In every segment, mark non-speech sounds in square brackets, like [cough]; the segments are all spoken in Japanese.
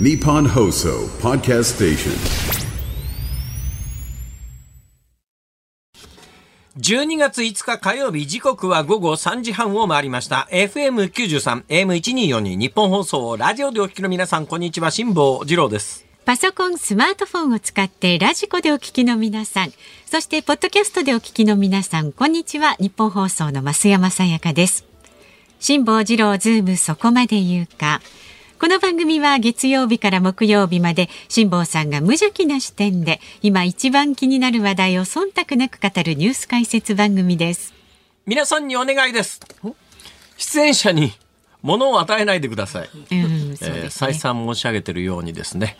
Nippon Hoso Podcast Station. 12月5日火曜日時刻は午後3時半を回りました。FM93、AM1242 日本放送ラジオでお聞きの皆さん、こんにちは。辛坊治郎です。パソコン、スマートフォンを使ってラジコでお聞きの皆さん、そしてポッドキャストでお聞きの皆さん、こんにちは。日本放送の増山さやかです。辛坊治郎ズームそこまで言うか。この番組は月曜日から木曜日まで辛坊さんが無邪気な視点で今一番気になる話題を忖度なく語るニュース解説番組です。皆さんにお願いです。出演者に物を与えないでください。うん、そうえー再三申し上げているようにですね、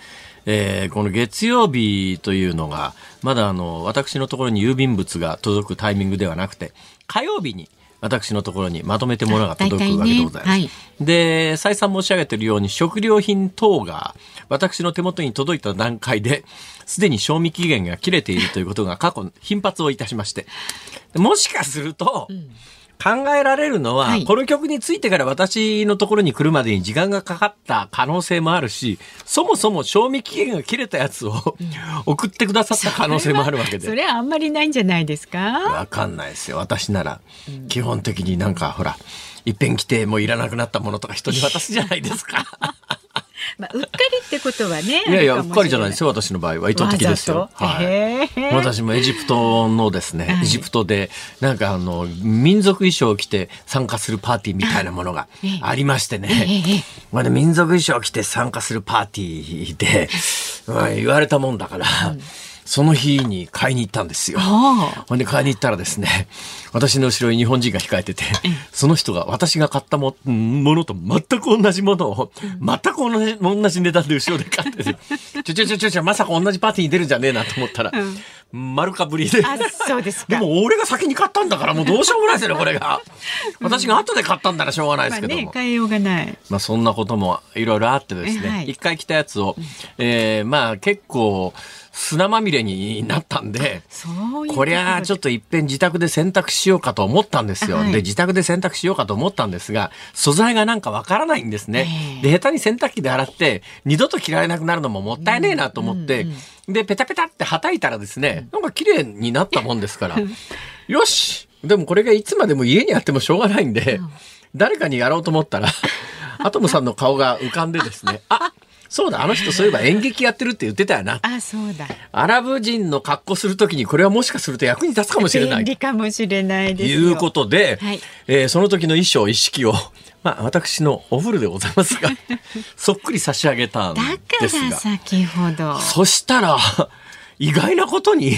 えーこの月曜日というのが、まだあの、私のところに郵便物が届くタイミングではなくて、火曜日に私のところにまとめて物が届くわけでございます。ね。はい。で、再三申し上げているように、食料品等が私の手元に届いた段階で、[laughs] すでに賞味期限が切れているということが過去頻発をいたしまして、もしかすると、考えられるのは、はいこの曲についてから私のところに来るまでに時間がかかった可能性もあるし、そもそも賞味期限が切れたやつを送ってくださった可能性もあるわけで。それはあんまりないんじゃないですか？わかんないですよ。私なら、基本的になんかほら、いっぺん来てもういらなくなったものとか人に渡すじゃないですか。まあ、うっかりってことはね。いやいや、うっかりじゃないですよ。私の場合は意図的ですよ。はい。私もエジプトのですね、はいエジプトで、なんかあの、民族衣装を着て参加するパーティーみたいなものがありましてね。ええまあね、民族衣装を着て参加するパーティーで、まあ、言われたもんだから、その日に買いに行ったんですよ。あほんで買いに行ったらですね、私の後ろに日本人が控えてて、その人が私が買ったもものと全く同じものを、全く同じ同じ値段で後ろで買ってて、ちょちょちょちょちょ、まさか同じパーティーに出るんじゃねえなと思ったら、丸かぶりで。あ、そうですでか。も俺が先に買ったんだからもうどうしようもないですよね、これが。私が後で買ったんならしょうがないでますあねけども、。変えようがない。まあそんなこともいろいろあってですね、はい一回着たやつを、えーまあ結構砂まみれになったんで、そういうこりゃあちょっとといっぺん自宅で洗濯しようかと思ったんですよ。はい。で、自宅で洗濯しようかと思ったんですが、素材がなんかわからないんですね。ええ。で、下手に洗濯機で洗って、二度と着られなくなるのももったいねえなと思って、で、ペタペタって叩いたらですね、なんか綺麗になったもんですから、[laughs] よし！でもこれがいつまでも家にあってもしょうがないんで、誰かにやろうと思ったら、[laughs] アトムさんの顔が浮かんでですね、あそうだ、あの人そういえば演劇やってるって言ってたよな。あ、そうだ。アラブ人の格好するときにこれはもしかすると役に立つかもしれない。便利かもしれないですよ。いうことで、はいえーその時の衣装、一式を、[laughs] まあ私のお風呂でございますが、[laughs] そっくり差し上げたんだからですが。先ほど。そしたら、意外なことに、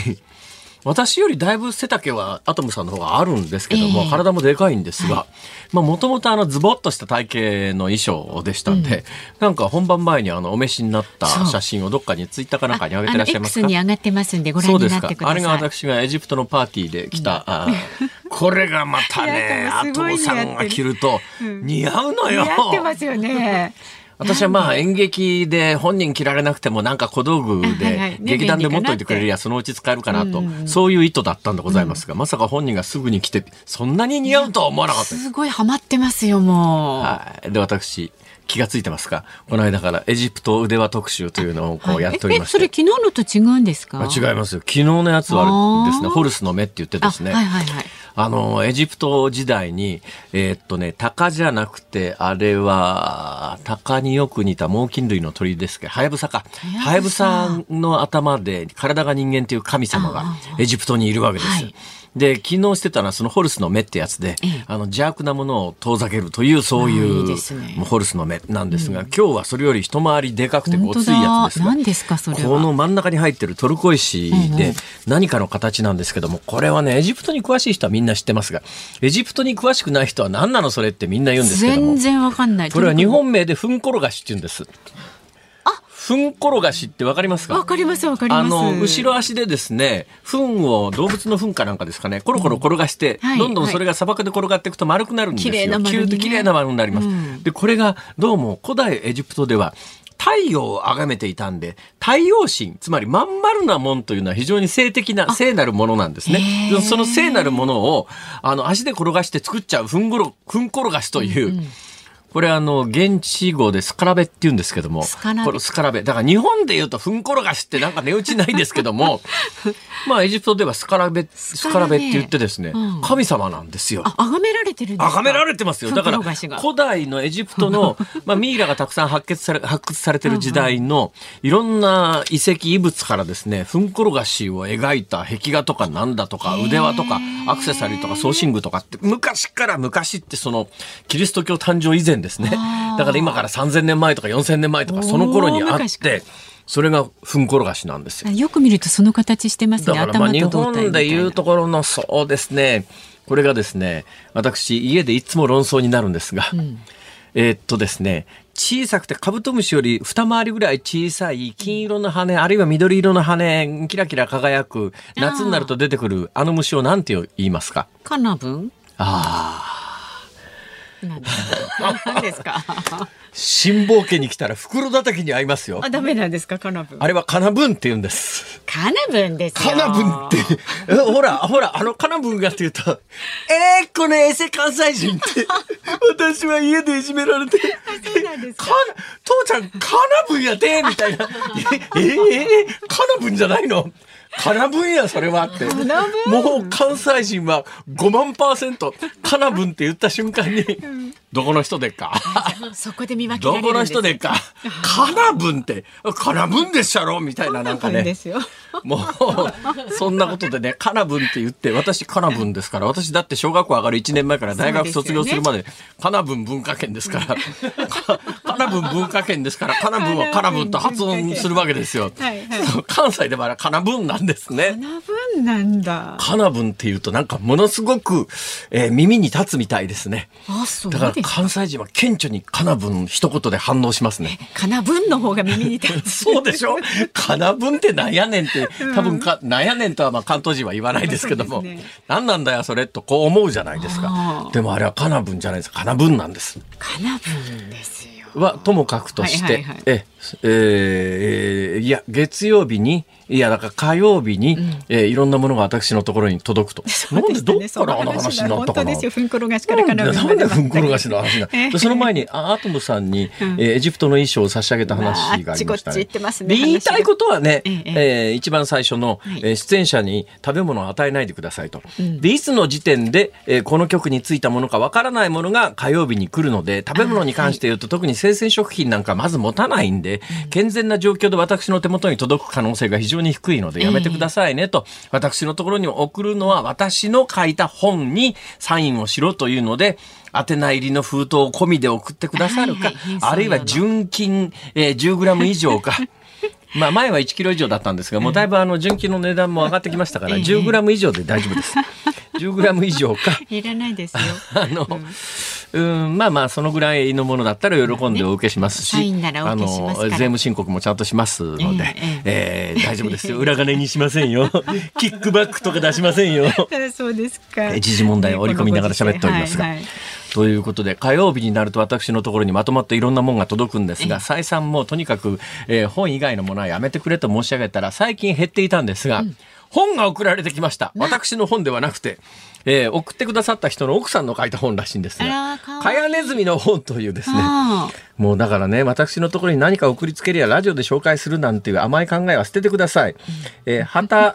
私よりだいぶ背丈はアトムさんの方があるんですけども、ええ。体もでかいんですが、まあもともとあのズボッとした体型の衣装でしたんで、なんか本番前にあのお召しになった写真をどっかにツイッターかなんかに上げてらっしゃいますかあの X に上がってますんでご覧になってください。あれが私がエジプトのパーティーで着た、あーこれがまたねアトムさんが着ると似合うの似よ。合ってますよね。私はまあ演劇で本人着られなくてもなんか小道具でね劇団で持っといてくれりゃそのうち使えるかなと、そういう意図だったんでございますが、まさか本人がすぐに来て、そんなに似合うとは思わなかった。すごいハマってますよ、もう。はい。で、私、気がついてますか？この間からエジプト腕輪特集というのをこうやっておりましえ、それて。昨日のと違うんですか？あ違いますよ。昨日のやつはですね、ホルスの目って言ってですね。あはいはいはい。あの、エジプト時代に、えーっとね、鷹じゃなくて、あれは、鷹によく似た猛禽類の鳥ですけど、ハヤブサか。ハヤブサの頭で、体が人間という神様がエジプトにいるわけです。はいで、昨日してたのはそのホルスの目ってやつで、ええあの邪悪なものを遠ざけるという、そういうホルスの目なんですが、今日はそれより一回りでかくてごついやつですが。何ですか、それは。この真ん中に入ってるトルコ石で何かの形なんですけども、これはね、エジプトに詳しい人はみんな知ってますが、エジプトに詳しくない人は何なのそれってみんな言うんですけども全、然わかんない。これは日本名でふんころがしって言うんです。ふんころがしってわかりますか？わかりますわかります。あの、後ろ足でですね、糞を動物の糞かなんかですかね、コロコロ転がして、はいどんどんそれが砂漠で転がっていくと丸くなるんですよ。綺麗な丸にね。と綺麗な丸になります。うん。で、これがどうも古代エジプトでは、太陽を崇めていたんで、太陽神、つまりまん丸なもんというのは非常に性的な、聖なるものなんですね。その聖なるものを、あの、足で転がして作っちゃう、ふんごろ、ふんころがしという、これあの、現地語でスカラベって言うんですけども。スカラベスカラベ。だから日本で言うと、ふんころがしってなんか値打ちないですけども、[laughs] まあエジプトではスカラベ、スカラベって言ってですね、うん神様なんですよ。あ、崇められてるんですか？崇められてますよ。だから、古代のエジプトの、[laughs] まあ、ミイラがたくさん発掘され、発掘されてる時代の、いろんな遺跡、遺物からですね、ふんころがしを描いた壁画とかなんだとか、腕輪とか、アクセサリーとか、装身具とかって、昔から昔ってその、キリスト教誕生以前ですね。だから今から3000年前とか4000年前とか、その頃にあって、それがふんころがしなんですよ。よく見るとその形してますね。だからまあ日本でいうところのそうですね。これがですね私家でいつも論争になるんですが、えーっとですね小さくてカブトムシより二回りぐらい小さい金色の羽あるいは緑色の羽キラキラ輝く夏になると出てくるあの虫を何て言いますか？カナブン？ああ何ですか？辛抱家に来たら袋叩きに合いますよ。あ、ダメなんですか？カナブン。あれはカナブンって言うんです。カナブンですよ。カナブンって、えほら、ほら、あのカナブンがって言うと、[laughs] えー、このエセ関西人って、[laughs] 私は家でいじめられて、そうなんですか？か父ちゃん、カナブンやでみたいな。[laughs] え、えー、カナブンじゃないの？カナブンや、それはって。もう関西人は5万パーセント、カナブンって言った瞬間に、どこの人でっか？そこで見分けらどこのれるんです人でっか？カナブンって、カナブンでっしゃろ？みたいななんかね。もう、そんなことでね、カナブンって言って、私カナブンですから、私だって小学校上がる1年前から大学卒業するまで、カナブン文化圏ですから、かカナブン文化圏ですから、カナブンはカナブンと発音するわけですよ。はいはいそう関西ではカナブンなんですね。カナブンなんだ。カナブンっていうとなんかものすごく、えー耳に立つみたいですね。あ、そうだから。関西人は顕著にカナブン一言で反応しますね。カナブンの方が耳に立つ。[laughs] そうでしょ？かなぶんってなんやねんって、多分か、なんやねんとはまあ関東人は言わないですけども、ねなんなんだよそれとこう思うじゃないですあかー。でもあれはかなぶんじゃないです。かなぶんなんです。カナブンですよ。は、ともかくとして、はいはいはいえ、えーいや、月曜日に、いや、だから火曜日に、えーいろんなものが私のところに届くと。なんでどっからあの話になったかな？ふんころがしからカナブンなんまででふんころがしの話なええ。でその前にあアトムさんに、えーエジプトの衣装を差し上げた話がありましたね。ますね。で言いたいことはね、えええー一番最初の、はい。えー出演者に食べ物を与えないでくださいと。でいつの時点で、えーこの曲についたものかわからないものが火曜日に来るので食べ物に関して言うと、特に生鮮食品なんかまず持たないんで、健全な状況で私の手元に届く可能性が非常に低いのでやめてくださいねと、私のところに送るのは私の書いた本にサインをしろというので、宛名入りの封筒を込みで送ってくださるか、はいはいあるいは純金、えー、10グラム以上か。[laughs] まあ前は1キロ以上だったんですが、もうだいぶあの純金の値段も上がってきましたから、ええ10グラム以上で大丈夫です。10グラム以上か。[laughs] いらないですよ。[laughs] あの、うん、まあまあ、そのぐらいのものだったら喜んでお受けしますし、あの、税務申告もちゃんとしますので、ええー大丈夫ですよ。裏金にしませんよ。[laughs] キックバックとか出しませんよ。そうですか。え時事問題を織り込みながら喋っておりますが。はいはいということで、火曜日になると私のところにまとまっていろんなものが届くんですが、再三もうとにかく、えー本以外のものはやめてくれと申し上げたら、最近減っていたんですが、本が送られてきました。私の本ではなくて、えー送ってくださった人の奥さんの書いた本らしいんですがかやねずみの本というですね、あもうだからね、私のところに何か送りつけるやラジオで紹介するなんていう甘い考えは捨ててください。えー、畑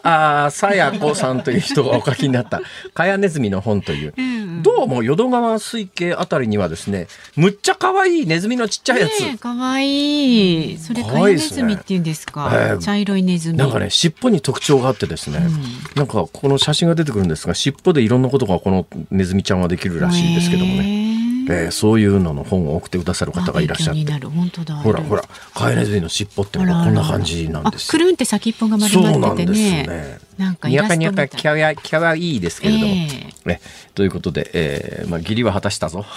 さや子さんという人がお書きになった、[laughs] かやねずみの本という、どうも淀川水系あたりにはですね、むっちゃ可愛いネズミのちっちゃいやつ。ねえかわいい。それかカヤネズミって言うんですか？ええ茶色いネズミ。なんかね、尻尾に特徴があってですね、なんかこの写真が出てくるんですが、尻尾でいろんなことがこのネズミちゃんはできるらしいんですけどもね、ね。えーそういうのの本を送ってくださる方がいらっしゃって。ほらほら、カエネズミの尻尾ってこんな感じなんですくるんって先っぽが丸まっててなんですね。ね。なんかイにゃかラストみたいにゃかきゃわきゃわいいですけれども、えね、ということで、えーまあ、義理は果たしたぞ。[laughs]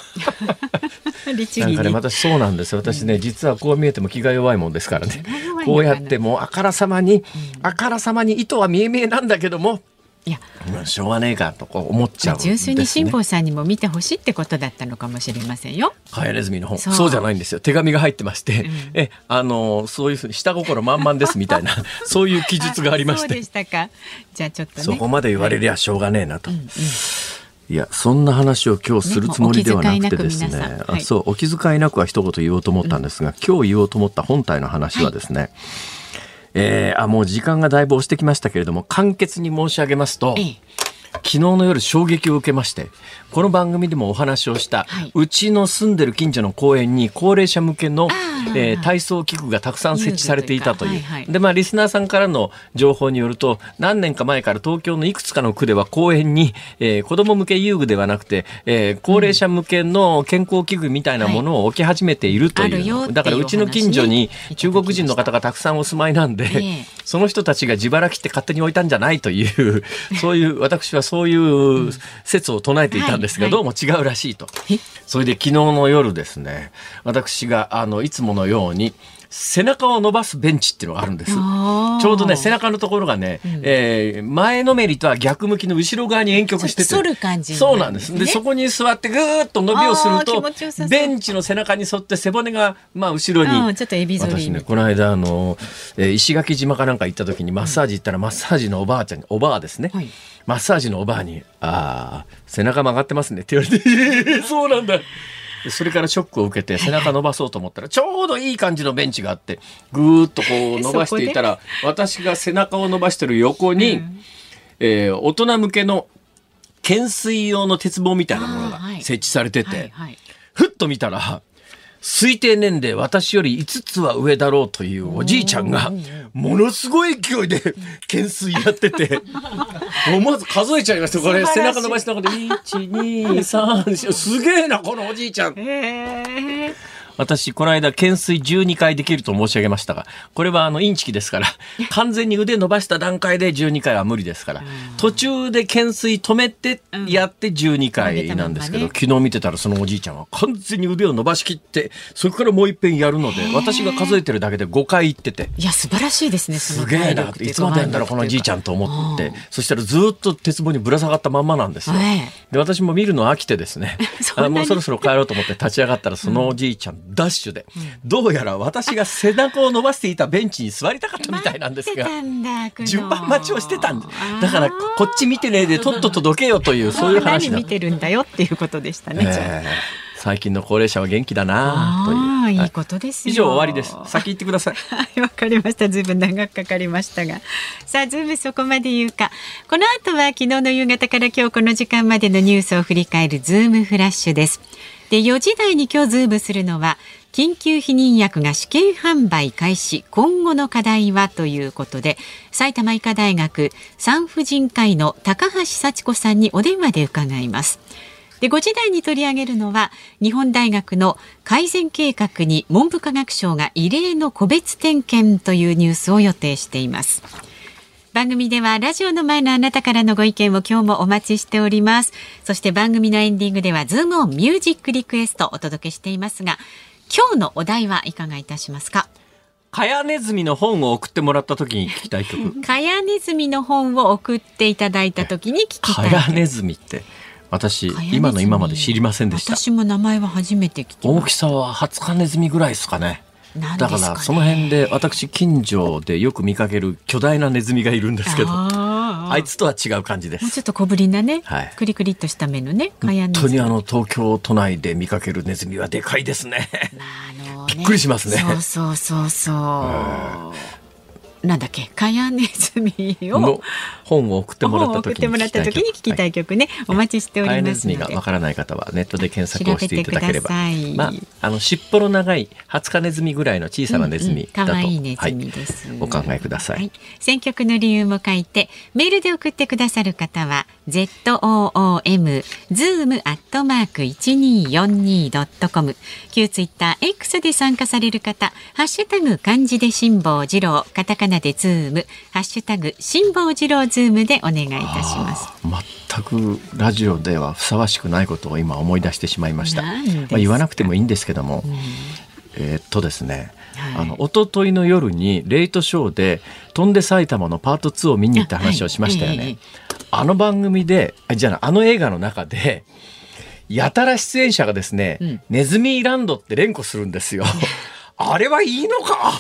なんかね、に。私そうなんですよ。私ね、実はこう見えても気が弱いもんですからねこうやってもうあからさまに、あからさまに意図は見え見えなんだけども、いや、まあしょうがねえかとこう思っちゃうんです、ね。純粋に辛坊さんにも見てほしいってことだったのかもしれませんよ。カエネズミの本そそううじゃないんですよ手紙が入ってまして、えあのそういうふうに下心満々ですみたいな [laughs] そういう記述がありましてでしたか。じゃあちょっとね。そこまで言われりゃしょうがねえなと。いや、そんな話を今日するつもりではなくてですね。ねはいあそう、お気遣いなくは一言言おうと思ったんですが、今日言おうと思った本体の話はですね、えーあ、もう時間がだいぶ押してきましたけれども、簡潔に申し上げますと、ええ。昨日の夜衝撃を受けましてこの番組でもお話をした、はい。うちの住んでる近所の公園に高齢者向けのえー体操器具がたくさん設置されていたという。はいはいでまあリスナーさんからの情報によると何年か前から東京のいくつかの区では公園に、えー子供向け遊具ではなくて、えー高齢者向けの健康器具みたいなものを置き始めているという,、あるよっていうだからうちの近所に中国人の方がたくさんお住まいなんで、ええ。その人たちが自腹切って勝手に置いたんじゃないという、[laughs] そういう、私はそういう説を唱えていたんですが、はいどうも違うらしいとえ？それで昨日の夜ですね、私が、あの、いつものように、背中を伸ばすベンチっていうのがあるんです。ちょうどね、背中のところがね、えー前のめりとは逆向きの後ろ側に遠曲してて。る感じにそうなんで。すで、そこに座ってぐーっと伸びをするとベンチの背中に沿って背骨が、まあ、後ろに。うんちょっとエビ私ね、この間、あの、えー石垣島かなんか行った時にマッサージ行ったら、マッサージのおばあちゃんに、おばあですね。はいマッサージのおばあに、ああ、背中曲がってますねって言われて、え [laughs] ーそうなんだ。でそれからショックを受けて背中伸ばそうと思ったらちょうどいい感じのベンチがあってぐーっとこう伸ばしていたら私が背中を伸ばしてる横に、えー大人向けの懸垂用の鉄棒みたいなものが設置されてて、ふっと見たら推定年齢私より5つは上だろうというおじいちゃんがものすごい勢いで懸垂やってて [laughs] 思わず数えちゃいました。これ背中伸ばしながら123すげえなこのおじいちゃん私この間懸垂12回できると申し上げましたがこれはあのインチキですから [laughs] 完全に腕伸ばした段階で12回は無理ですから途中で懸垂止めてやって12回なんですけど、うん昨日見てたらそのおじいちゃんは完全に腕を伸ばしきってそこからもう一遍やるので私が数えてるだけで5回行ってて。いや素晴らしいですねすげえ体なっていつまでやんだろうこのおじいちゃんと思ってそしたらずっと鉄棒にぶら下がったまんまなんですよ。はい。で私も見るの飽きてですね。[laughs] あもうそろそろ帰ろうと思って立ち上がったらそのおじいちゃんダッシュで、どうやら私が背中を伸ばしていたベンチに座りたかったみたいなんですが順番待ちをしてたんだからこっち見てねえでとっととどけよというそういう話何だ見てるんだよっていうことでしたね、最近の高齢者は元気だなという。いはいいことですよ。以上終わりです。先行ってください。[laughs] はい、わかりました。ずいぶん長くかかりましたが。さあ、ズームそこまで言うか。この後は昨日の夕方から今日この時間までのニュースを振り返るズームフラッシュです。で、4時台に今日ズームするのは、緊急避妊薬が試験販売開始、今後の課題はということで、埼玉医科大学産婦人科医の高橋幸子さんにお電話で伺います。で5時台に取り上げるのは日本大学の改善計画に文部科学省が異例の個別点検というニュースを予定しています番組ではラジオの前のあなたからのご意見を今日もお待ちしております。そして番組のエンディングではズームオンミュージックリクエストをお届けしていますが今日のお題はいかがいたしますか？カヤネズミの本を送ってもらった時に聞きたい曲。[laughs] カヤネズミの本を送っていただいた時に聞きたいカヤネズミって私今の今まで知りませんでした。私も名前は初めて聞きまし大きさはハツカネズミぐらいですかねだからその辺で私近所でよく見かける巨大なネズミがいるんですけどあいつとは違う感じです。もうちょっと小ぶりなね、はい。クリクリっとした目のね、本当にあの東京都内で見かけるネズミはでかいですね。あのね。びっくりしますね。そうそうそうそう。なんだっけ、かやねずみをの。本を送ってもらった時に聞きたいい曲ね、お待ちしておカヤりますので。ネズミがわ。からない方はネットで検索をしていただければ。まああの尻尾の長いハツカネズミぐらいの小さなネズミだと、可愛いネズミです、はい。お考えください、はい、選曲の理由も書いてメールで送ってくださる方は z o o m zoom アットマーク一二四二ドットコム。旧ツイッター X で参加される方ハッシュタグ漢字で辛坊治郎カタカナでズームハッシュタグ辛坊治郎ズームでお願いいたします。全くラジオではふさわしくないことを今思い出してしまいました。まあ、言わなくてもいいんですけども、えーっとですね、はい。あの一昨日の夜にレイトショーで「飛んで埼玉」のパート2を見に行った話をしましたよね。あの番組であじゃああの映画の中でやたら出演者がですね、うん。ネズミランドって連呼するんですよ。[laughs] あれはいいのか？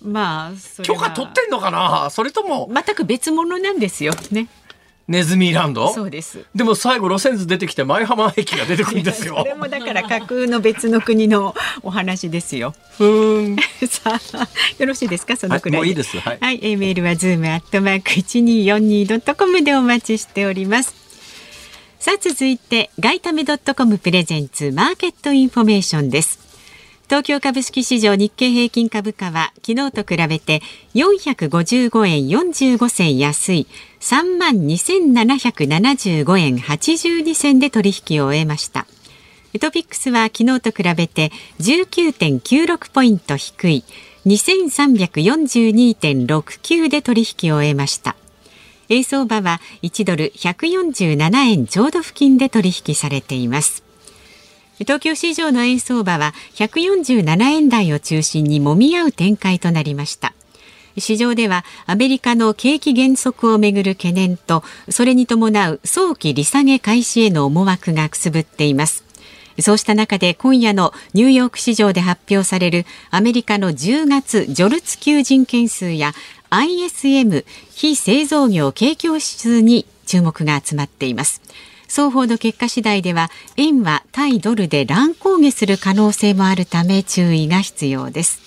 まあ許可取ってんのかな？それとも。全く別物なんですよね。ネズミランド？そうです。でも最後路線図出てきて舞浜駅が出てくるんですよ [laughs] それもだから架空の別の国のお話ですよ。ふーん [laughs] さあ、よろしいですか、そのくらいで。はいもういいですはいはい、えーメールはズームアットマーク一二四二ドットコムでお待ちしております。さあ、続いて、ガイタメドットコムプレゼンツマーケットインフォメーションです。東京株式市場日経平均株価は昨日と比べて455円45銭安い3万2775円82銭で取引を終えました。トピックスは昨日と比べて19.96ポイント低い2342.69で取引を終えました。円相場は1ドル147円ちょうど付近で取引されています。東京市場の円相場は147円台を中心に揉み合う展開となりました。市場ではアメリカの景気減速をめぐる懸念とそれに伴う早期利下げ開始への思惑がくすぶっています。そうした中で今夜のニューヨーク市場で発表されるアメリカの10月ジョルツ求人件数や ISM 非製造業景況指数に注目が集まっています。双方の結果次第では円は対ドルで乱高下する可能性もあるため注意が必要です。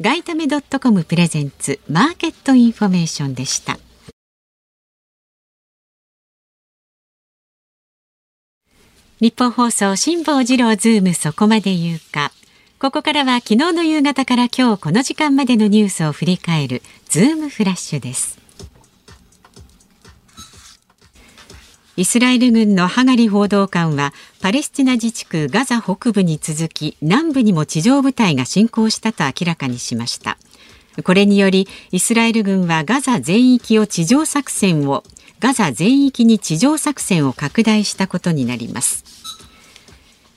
ガイタメドットコムプレゼンツマーケットインフォメーションでした。ニッポン放送辛坊治郎ズームそこまで言うか。ここからは昨日の夕方から今日この時間までのニュースを振り返るズームフラッシュです。イスラエル軍のハガリ報道官はパレスチナ自治区ガザ北部に続き南部にも地上部隊が侵攻したと明らかにしました。これによりイスラエル軍はガザ全域を地上作戦をガザ全域に地上作戦を拡大したことになります。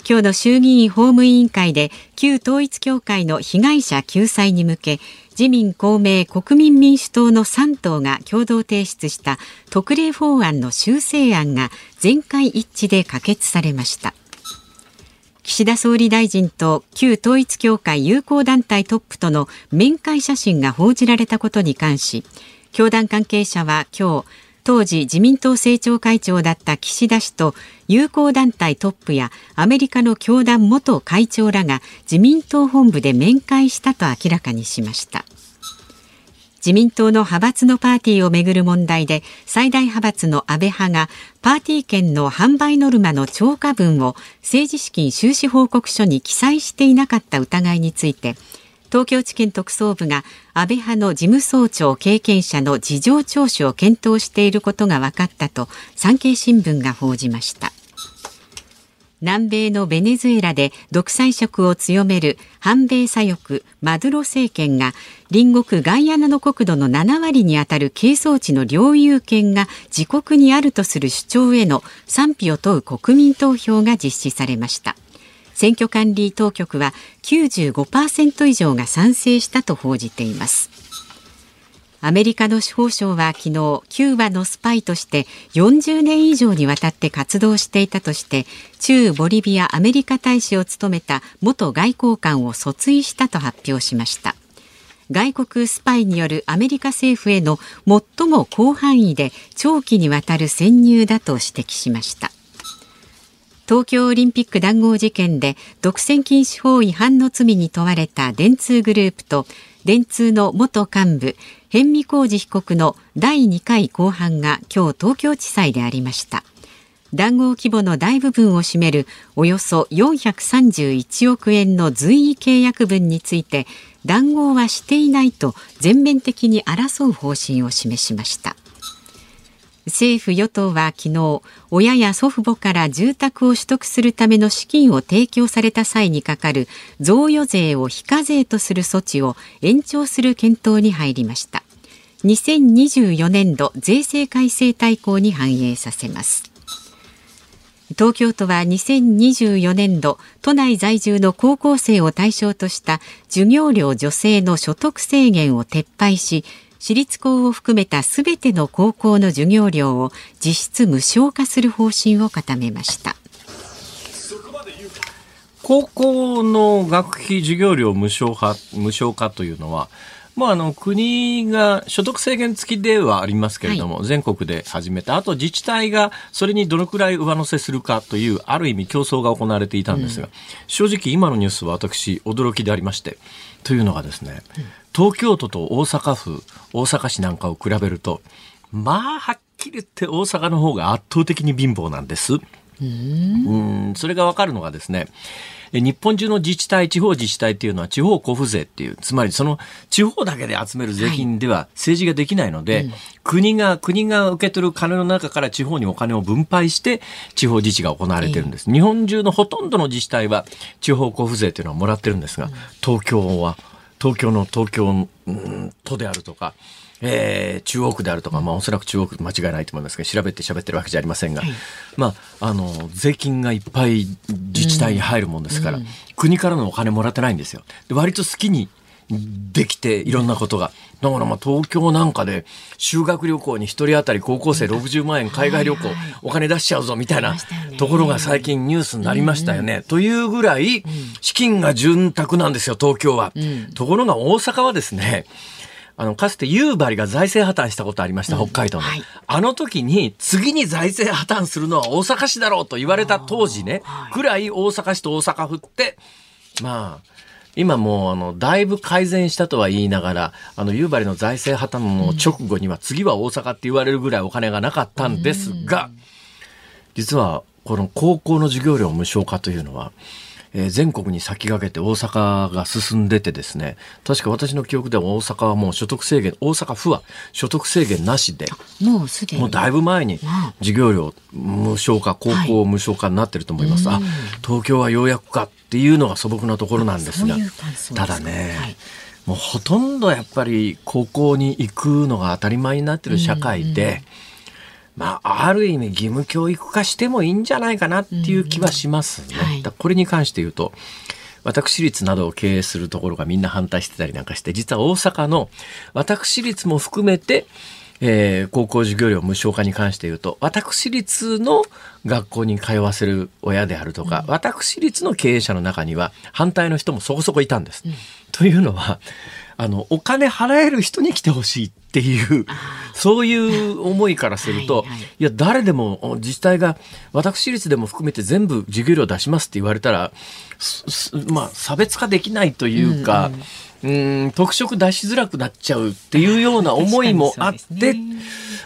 今日の衆議院法務委員会で旧統一教会の被害者救済に向け自民公明国民民主党の3党が共同提出した特例法案の修正案が全会一致で可決されました。岸田総理大臣と旧統一教会友好団体トップとの面会写真が報じられたことに関し教団関係者は今日当時自民党政調会長だった岸田氏と友好団体トップやアメリカの教団元会長らが自民党本部で面会したと明らかにしました。自民党の派閥のパーティーをめぐる問題で最大派閥の安倍派がパーティー券の販売ノルマの超過分を政治資金収支報告書に記載していなかった疑いについて東京地検特捜部が安倍派の事務総長経験者の事情聴取を検討していることが分かったと産経新聞が報じました。南米のベネズエラで独裁色を強める反米左翼マドゥロ政権が隣国ガイアナの国土の7割にあたる係争地の領有権が自国にあるとする主張への賛否を問う国民投票が実施されました。選挙管理当局は95%以上が賛成したと報じています。アメリカの司法省は昨日キューバのスパイとして40年以上にわたって活動していたとして中ボリビアアメリカ大使を務めた元外交官を訴追したと発表しました。外国スパイによるアメリカ政府への最も広範囲で長期にわたる潜入だと指摘しました。東京オリンピック談合事件で独占禁止法違反の罪に問われた電通グループと電通の元幹部逸見晃治被告の第2回公判が今日東京地裁でありました。談合規模の大部分を占めるおよそ431億円の随意契約分について談合はしていないと全面的に争う方針を示しました。政府与党は昨日親や祖父母から住宅を取得するための資金を提供された際にかかる贈与税を非課税とする措置を延長する検討に入りました。2024年度税制改正大綱に反映させます。東京都は2024年度都内在住の高校生を対象とした授業料助成の所得制限を撤廃し私立校を含めたすべての高校の授業料を実質無償化する方針を固めました。高校の学費授業料無償化無償化というのはもうあの国が所得制限付きではありますけれども、全国で始めた。あと自治体がそれにどのくらい上乗せするかという、ある意味競争が行われていたんですが、正直今のニュースは私驚きでありまして、というのがですね、東京都と大阪府、大阪市なんかを比べると、まあ、はっきり言って大阪の方が圧倒的に貧乏なんです。うん。それがわかるのがですね、え日本中の自治体、地方自治体っていうのは地方交付税っていう、つまりその地方だけで集める税金では政治ができないので、国が、国が受け取る金の中から地方にお金を分配して地方自治が行われてるんです。日本中のほとんどの自治体は地方交付税っていうのはもらってるんですが、東京は、東京の東京、うん都であるとか、えー中央区であるとか、まあ、おそらく中央区間違いないと思いますけど、調べて喋ってるわけじゃありませんが、まあ、あの、税金がいっぱい自治体に入るもんですから、国からのお金もらってないんですよ。で割と好きにできて、いろんなことが。だからまあ東京なんかで修学旅行に一人当たり高校生60万円海外旅行お金出しちゃうぞみたいなところが最近ニュースになりましたよね。というぐらい資金が潤沢なんですよ、東京は。ところが大阪はですね、あの、かつて夕張が財政破綻したことありました、北海道の。はい。あの時に、次に財政破綻するのは大阪市だろうと言われた当時ね、ぐらい大阪市と大阪府って、まあ、今もう、あの、だいぶ改善したとは言いながら、あの、夕張の財政破綻の直後には、次は大阪って言われるぐらいお金がなかったんですが、実は、この高校の授業料無償化というのは、えー全国に先駆けて大阪が進んでてですね、確か私の記憶では大阪はもう所得制限、大阪府は所得制限なしで、もうすでに。もうだいぶ前に授業料無償化、高校無償化になってると思います。あ、東京はようやくかっていうのが素朴なところなんですがそういうただね、はい。もうほとんどやっぱり高校に行くのが当たり前になってる社会で、まあ、ある意味義務教育化してもいいんじゃないかなっていう気はしますね。うんはいこれに関して言うと、私立などを経営するところがみんな反対してたりなんかして、実は大阪の私立も含めて、えー高校授業料無償化に関して言うと、私立の学校に通わせる親であるとか、私立の経営者の中には反対の人もそこそこいたんです。というのは、あの、お金払える人に来てほしいっていう、そういう思いからすると、はいはい。いや、誰でもお自治体が私立でも含めて全部授業料出しますって言われたら、まあ、差別化できないというか、うん特色出しづらくなっちゃうっていうような思いもあってね、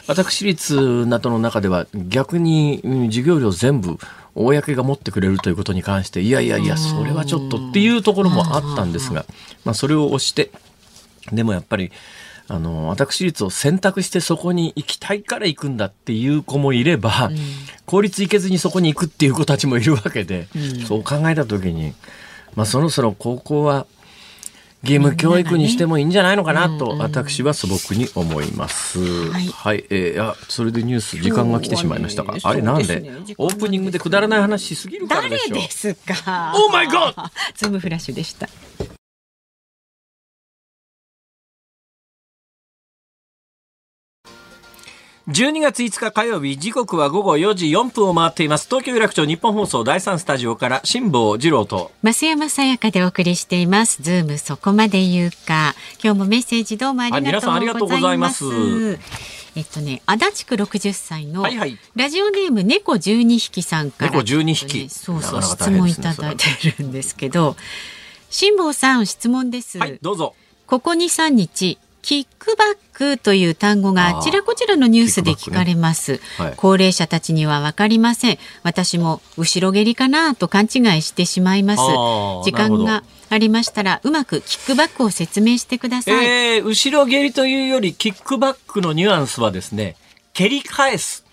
私立などの中では逆にうん授業料全部公が持ってくれるということに関して、いやいやいや、それはちょっとっていうところもあったんですが、まあ、それを押して、でもやっぱり、あの、私立を選択してそこに行きたいから行くんだっていう子もいれば、公立行けずにそこに行くっていう子たちもいるわけで、そう考えたときに、まあそろそろ高校は義務教育にしてもいいんじゃないのかなと私は素朴に思います。はい。はい、えーあ、それでニュース時間が来てしまいましたが、ねあれなんで？ね。オープニングでくだらない話しすぎるから誰でしょですか？Oh my God！[laughs] ズームフラッシュでした。12月5日火曜日時刻は午後4時4分を回っています東京有楽町ニッポン放送第3スタジオから辛坊治郎と増山さやかでお送りしています。ズームそこまで言うか。今日もメッセージどうもありがとうございます。あ皆さんありがとうございますえっとね、足立区60歳のラジオネーム猫12匹さんから、猫12匹そうそう、なかなか質問いただいてるんですけど、辛坊さん質問です。はいどうぞここ2、3日、キックバックという単語があちらこちらのニュースで聞かれます。ねはい高齢者たちには分かりません。私も後ろ蹴りかなと勘違いしてしまいます。時間がありましたらうまくキックバックを説明してください。えー、後ろ蹴りというよりキックバックのニュアンスはですね蹴り返す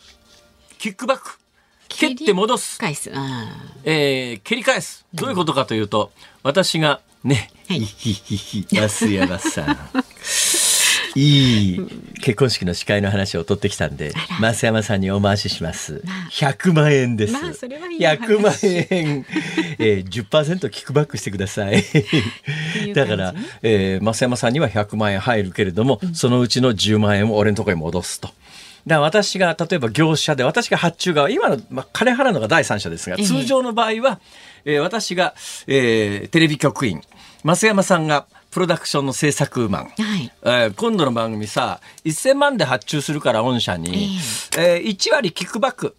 キックバック蹴って戻す返す。あえー蹴り返す。どういうことかというと、私が、ね、はいひひひ、安山さん。[laughs] いい結婚式の司会の話を取ってきたんで、増山さんにお回しします。100万円です。まあそれはいいお話100万円、[laughs] えー、10%キックバックしてください。だから、えー、増山さんには100万円入るけれども、そのうちの10万円を俺のところに戻すと。だから私が例えば業者で私が発注側今の、まあ、金払うのが第三者ですがええ通常の場合は、えー私が、えーテレビ局員増山さんがプロダクションの制作マン。はい。えー今度の番組さ、1000万で発注するから、御社に、えー1割キックバック。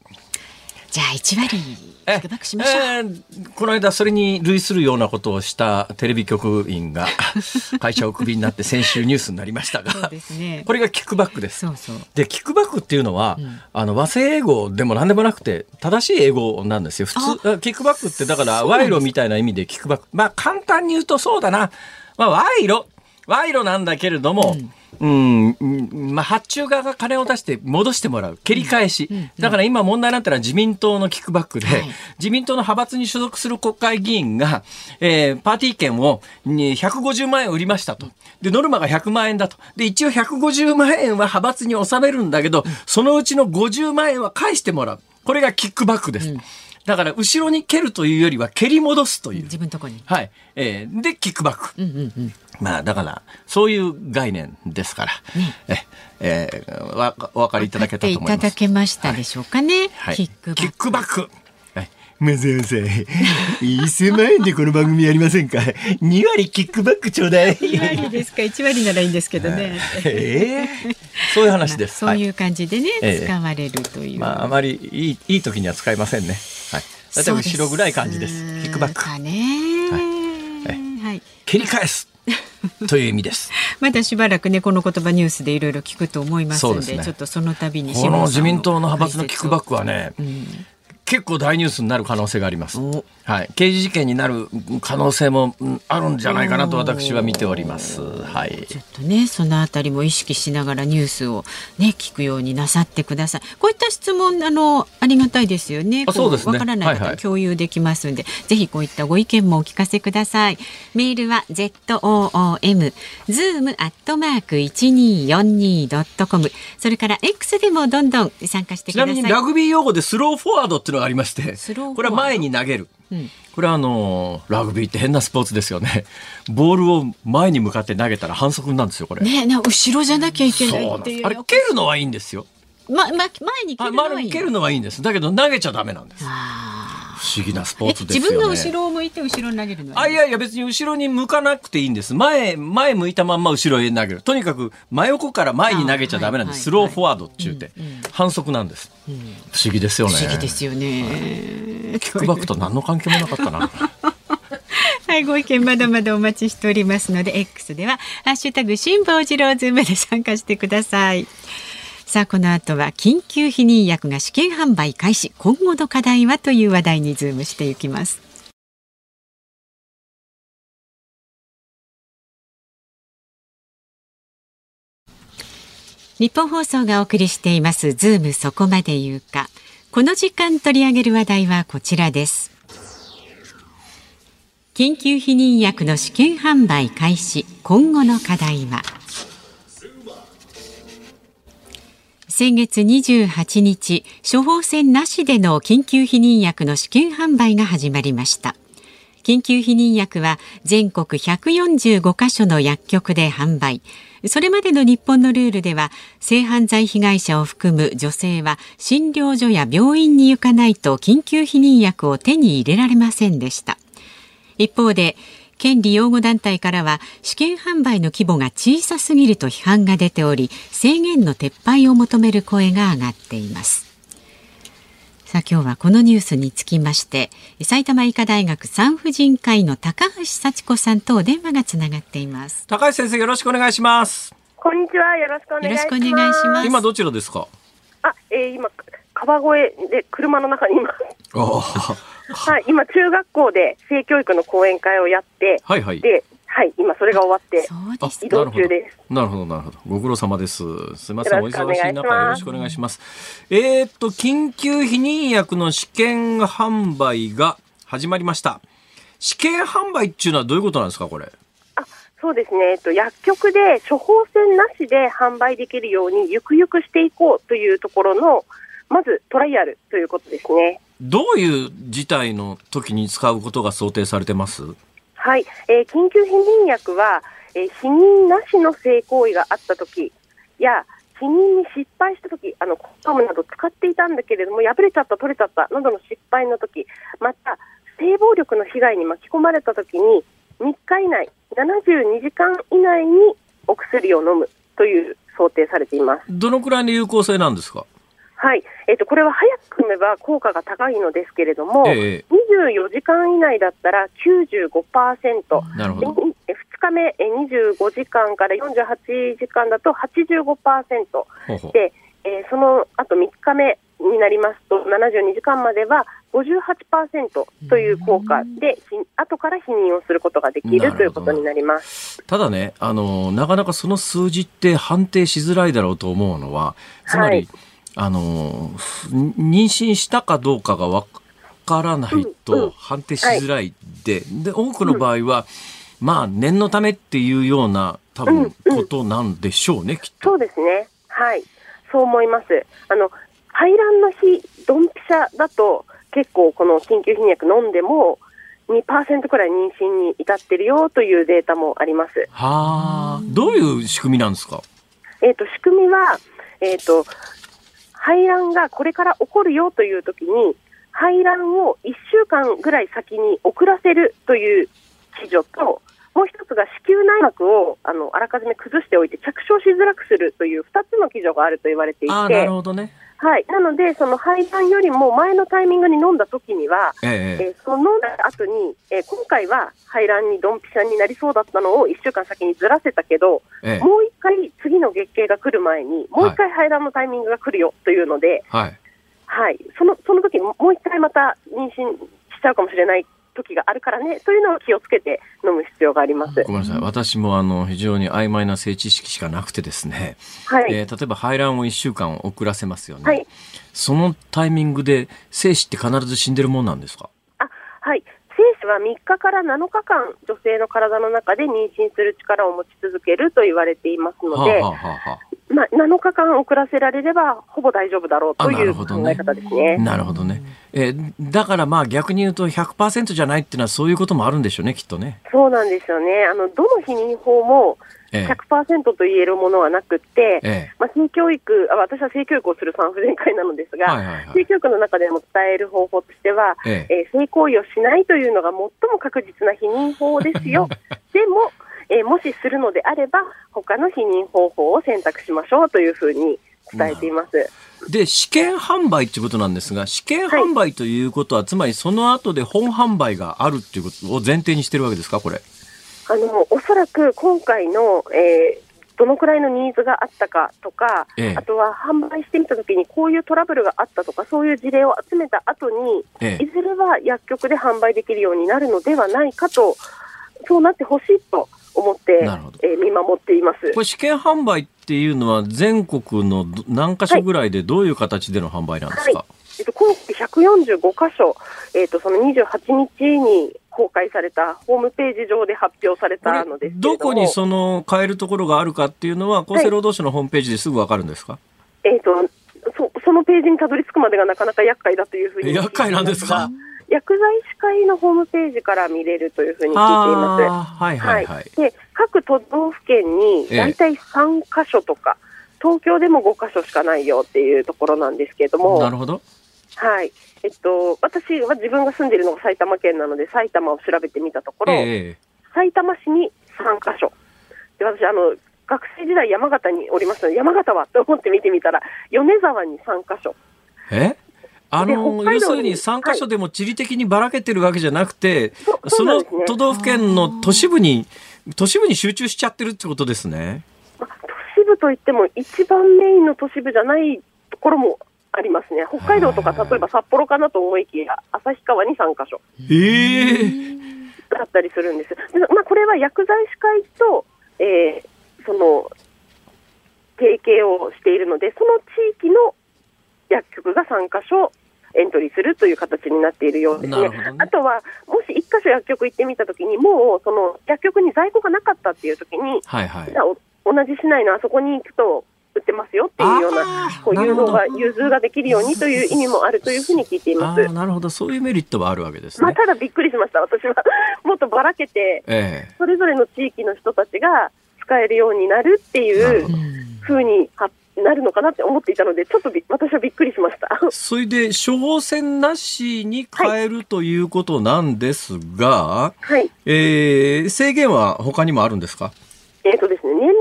じゃあ1割えキックバックしましょう。えーこの間それに類するようなことをしたテレビ局員が [laughs] 会社をクビになって先週ニュースになりましたがね。これがキックバックです。そうそう。でキックバックっていうのは、あの和製英語でも何でもなくて正しい英語なんですよ普通キックバックってだから賄賂みたいな意味でキックバックまあ簡単に言うとそうだな、まあ、賄賂賄賂なんだけれども、うん、うん。まあ、発注側が金を出して戻してもらう。蹴り返し、だから今問題になったのは自民党のキックバックで、はい。自民党の派閥に所属する国会議員が、えーパーティー券をに150万円売りましたと。で、ノルマが100万円だと。で、一応150万円は派閥に収めるんだけど、そのうちの50万円は返してもらう。これがキックバックです。だから、後ろに蹴るというよりは蹴り戻すという。自分のとこに。はい。えーで、キックバック。うんうんうん。まあ、だから、そういう概念ですから、え、えーわ、お分かりいただけたと思います。いただけましたでしょうかね。はい、キックバック。キックバック。はい。まずはさ、1000万円でこの番組やりませんか ?2 割キックバックちょうだい。2割ですか？1割ならいいんですけどね。ええそういう話です。そういはう感じでね、ええ使われるという。まあ、あまりいい、いい時には使いませんね。はい。だいたい後ろぐらい感じです。キックバック。かね。はい。蹴り返す。[laughs] という意味です。まだしばらくねこの言葉ニュースでいろいろ聞くと思いますのでねちょっとその度にこの自民党の派閥のキックバックはね、結構大ニュースになる可能性があります。おはい、刑事事件になる可能性もうんあるんじゃないかなと私は見ております。はい。ちょっとねそのあたりも意識しながらニュースをね聞くようになさってください。こういった質問あのありがたいですよね。あそうですね。わからない方はいはい。共有できますんで、ぜひこういったご意見もお聞かせください。メールは zoom zoom アットマーク一二四二ドットコムそれから X でもどんどん参加してくちなださい。みにラグビー用語でスローフォワードっていうのがありましてこれは前に投げる、うん。これはあのラグビーって変なスポーツですよね。[laughs] ボールを前に向かって投げたら反則なんですよこれ、ねな後ろじゃなきゃいけないっていう。あれ蹴るのはいいんですよ。ま、ま、前に蹴あるのはいい蹴るのはいいんです。だけど投げちゃダメなんです。あ不思議なスポーえーツですよね。自分の後ろを向いて後ろに投げるのは？いいあいやいや別に後ろに向かなくていいんです。前前向いたまんま後ろへ投げる。とにかく真横から前に投げちゃダメなんです、あはいスローフォワードって言って、反則なんです、不思議ですよね不思議ですよね。キックバックと何の関係もなかったな [laughs] はい、ご意見まだまだお待ちしておりますので、X では、ハッシュタグ、辛坊治郎ズームで参加してください。さあ、この後は、緊急避妊薬が試験販売開始、今後の課題はという話題にズームしていきます。ニッポン放送がお送りしています、ズームそこまで言うか。この時間取り上げる話題はこちらです。緊急避妊薬の試験販売開始今後の課題は先月28日処方箋なしでの緊急避妊薬の試験販売が始まりました緊急避妊薬は全国145カ所の薬局で販売それまでの日本のルールでは性犯罪被害者を含む女性は診療所や病院に行かないと緊急避妊薬を手に入れられませんでした。一方で権利擁護団体からは試験販売の規模が小さすぎると批判が出ており制限の撤廃を求める声が上がっています。さあ今日はこのニュースにつきまして埼玉医科大学産婦人科医の高橋幸子さんとお電話がつながっています高橋先生よろしくお願いしますこんにちは。よろしくお願いします。よろしくお願いします今どちらですか？あ、えー、今川越で車の中にいます。あはい、今中学校で性教育の講演会をやって、はいはいで、はい、今それが終わって移動中です。なるほどなるほど。ご苦労様です。すみませんお忙しい中よろしくお願いします。えー、っと緊急避妊薬の試験販売が始まりました。試験販売っていうのはどういうことなんですかこれ？あ、そうですね。えっと薬局で処方箋なしで販売できるようにゆくゆくしていこうというところのまずトライアルということですね。どういう事態の時に使うことが想定されてます？はい、えー緊急避妊薬は、えー避妊なしの性行為があったときや、避妊に失敗したとき、あのコンドームなど使っていたんだけれども、破れちゃった、取れちゃったなどの失敗のとき、また、性暴力の被害に巻き込まれたときに、3日以内、72時間以内にお薬を飲むという想定されています。どのくらいの有効性なんですか？はい。えっ、と、これは早く飲めば効果が高いのですけれども、ええ24時間以内だったら95%。なるほど。で2日目、え25時間から48時間だと85%。ほで、えーその後3日目になりますと、72時間までは58%という効果で、ひ後から否認をすることができるということになります。ただね、あの、なかなかその数字って判定しづらいだろうと思うのは、つまり、はいあの、妊娠したかどうかがわからないうんうとん判定しづらいで、で、多くの場合は、まあ、念のためっていうような、多分、うんうんことなんでしょうね、きっと。そうですね。はい。そう思います。あの、排卵の日、ドンピシャだと、結構この緊急避妊薬飲んでも、2%くらい妊娠に至ってるよというデータもあります。はあ、どういう仕組みなんですか？えっ、と、仕組みは、えっ、と、排卵がこれから起こるよという時に、排卵を1週間ぐらい先に遅らせるという基準と、もう一つが子宮内膜をあのあらかじめ崩しておいて着床しづらくするという2つの基準があると言われていて、なるほどね。はい、なので、その排卵よりも前のタイミングに飲んだ時には、えええーその飲んだ後に、えー今回は排卵にドンピシャになりそうだったのを1週間先にずらせたけど、ええ。もう一回次の月経が来る前に、もう一回排卵のタイミングが来るよというので、はい。はい、そのその時もう一回また妊娠しちゃうかもしれない時があるからねというのを気をつけて飲む必要があります。ごめんなさい。私もあの、非常に曖昧な性知識しかなくてですね。はい、えー例えば排卵を1週間遅らせますよね。はいそのタイミングで精子って必ず死んでるもんなんですか？あはい、精子は3日から7日間、女性の体の中で妊娠する力を持ち続けると言われていますので、はあ、はあはあはまあ、7日間遅らせられれば、ほぼ大丈夫だろうという考え方ですね。あ、なるほどね。えーだからまあ逆に言うと100%じゃないっていうのはそういうこともあるんでしょうね、きっとね。そうなんですよね。あの、どの避妊法もええ100%と言えるものはなくって、えまあ、性教育あ、私は性教育をする産婦人科医なのですが、はいはいはい性教育の中でも伝える方法としては、ええー性行為をしないというのが最も確実な避妊法ですよ。[laughs] でも、えーもしするのであれば、他の避妊方法を選択しましょうというふうに伝えています。で、試験販売っていうことなんですが、試験販売ということは、つまりその後で本販売があるっていうことを前提にしてるわけですか、これ？あのおそらく今回の、えーどのくらいのニーズがあったかとか、ええあとは販売してみたときにこういうトラブルがあったとか、そういう事例を集めた後に、ええいずれは薬局で販売できるようになるのではないかと、そうなってほしいと思ってえー見守っています。こ。れ試験販売っていうのは全国のど何箇所ぐらいでどういう形での販売なんですか、はい。えっと、今期145箇所、えっと、その28日に公開されたホームページ上で発表されたのですど。こにその買えるところがあるかっていうのは厚生労働省のホームページですぐわかるんですか、えっとそそのページにたどり着くまでがなかなか厄介だというふうに。厄介なんですか？薬剤師会のホームページから見れるというふうに聞いています。はいはいはい。で各都道府県にええ大体3箇所とか、東京でも5箇所しかないよっていうところなんですけれども、なるほど。はいえっと、私は自分が住んでいるのが埼玉県なので、埼玉を調べてみたところ、ええ埼玉市に3箇所。で私あの学生時代山形におりましたので、山形はと思って見てみたら、米沢に3箇所。え？あでの、要するに3カ所でも地理的にばらけてるわけじゃなくて、そそのそうなんですね都道府県の都市部に、都市部に集中しちゃってるってことですね。まあ都市部といっても一番メインの都市部じゃないところもありますね。北海道とか例えば札幌かなと思いきや、旭川に3カ所ええだったりするんです。でまあ、これは薬剤師会と、えーその、提携をしているので、その地域の薬局が3カ所エントリーするという形になっているようですね。ねあとは、もし1箇所薬局行ってみたときに、もうその薬局に在庫がなかったっていうときに、はいはい同じ市内のあそこに行くと売ってますよっていうようなこうなるほど誘導が融通ができるようにという意味もあるというふうに聞いていあます。あ、なるほど。そういうメリットはあるわけですまあ、ね。ただびっくりしました、私は。もっとばらけて、ええそれぞれの地域の人たちが使えるようになるっていうふうにはなるのかなって思っていたので、ちょっとび私はびっくりしました。[laughs] それで、処方箋なしに変えるということなんですが、はい。えー制限は他にもあるんですか？えっ、とですね、年齢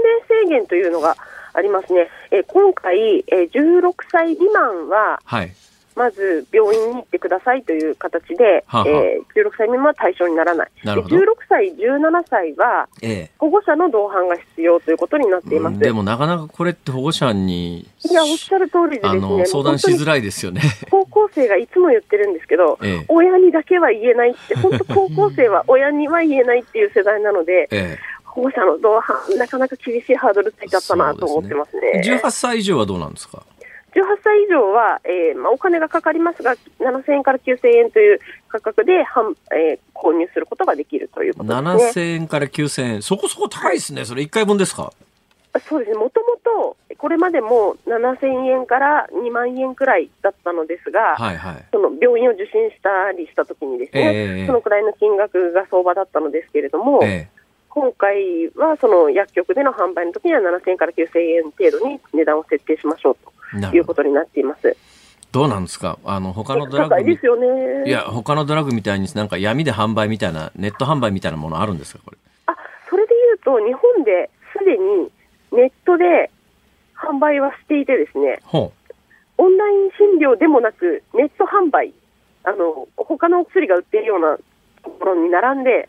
制限というのがありますね。えー今回、えー16歳未満は、はい。まず病院に行ってくださいという形で、はあはあえー16歳未満は対象にならない。なるほどで16歳、17歳は、え保護者の同伴が必要ということになっています。でもなかなかこれって保護者に、いや、おっしゃる通りでですね、あの、相談しづらいですよね。高校生がいつも言ってるんですけど、ええ親にだけは言えないって、本当高校生は親には言えないっていう世代なので、[laughs] え保護者の同伴、なかなか厳しいハードルついちゃったなと思ってますえね。18歳以上はどうなんですか？18歳以上は、えーまあ、お金がかかりますが、7000円から9000円という価格で、えー購入することができるということですね。7000円から9000円。そこそこ高いですね。それ1回分ですか？そうですね、もともと、これまでも7000円から2万円くらいだったのですが、はいはい。その病院を受診したりしたときにですね、ええそのくらいの金額が相場だったのですけれども、え今回はその薬局での販売の時には7000円から9000円程度に値段を設定しましょう。ということになっています。どうなんですか？あの、他のドラグみ高いですよね。いや、他のドラッグみたいになんか闇で販売みたいな、ネット販売みたいなものあるんですか？これ。あそれで言うと、日本ですでにネットで販売はしていてですね、ほオンライン診療でもなく、ネット販売、あの他のお薬が売っているようなところに並んで、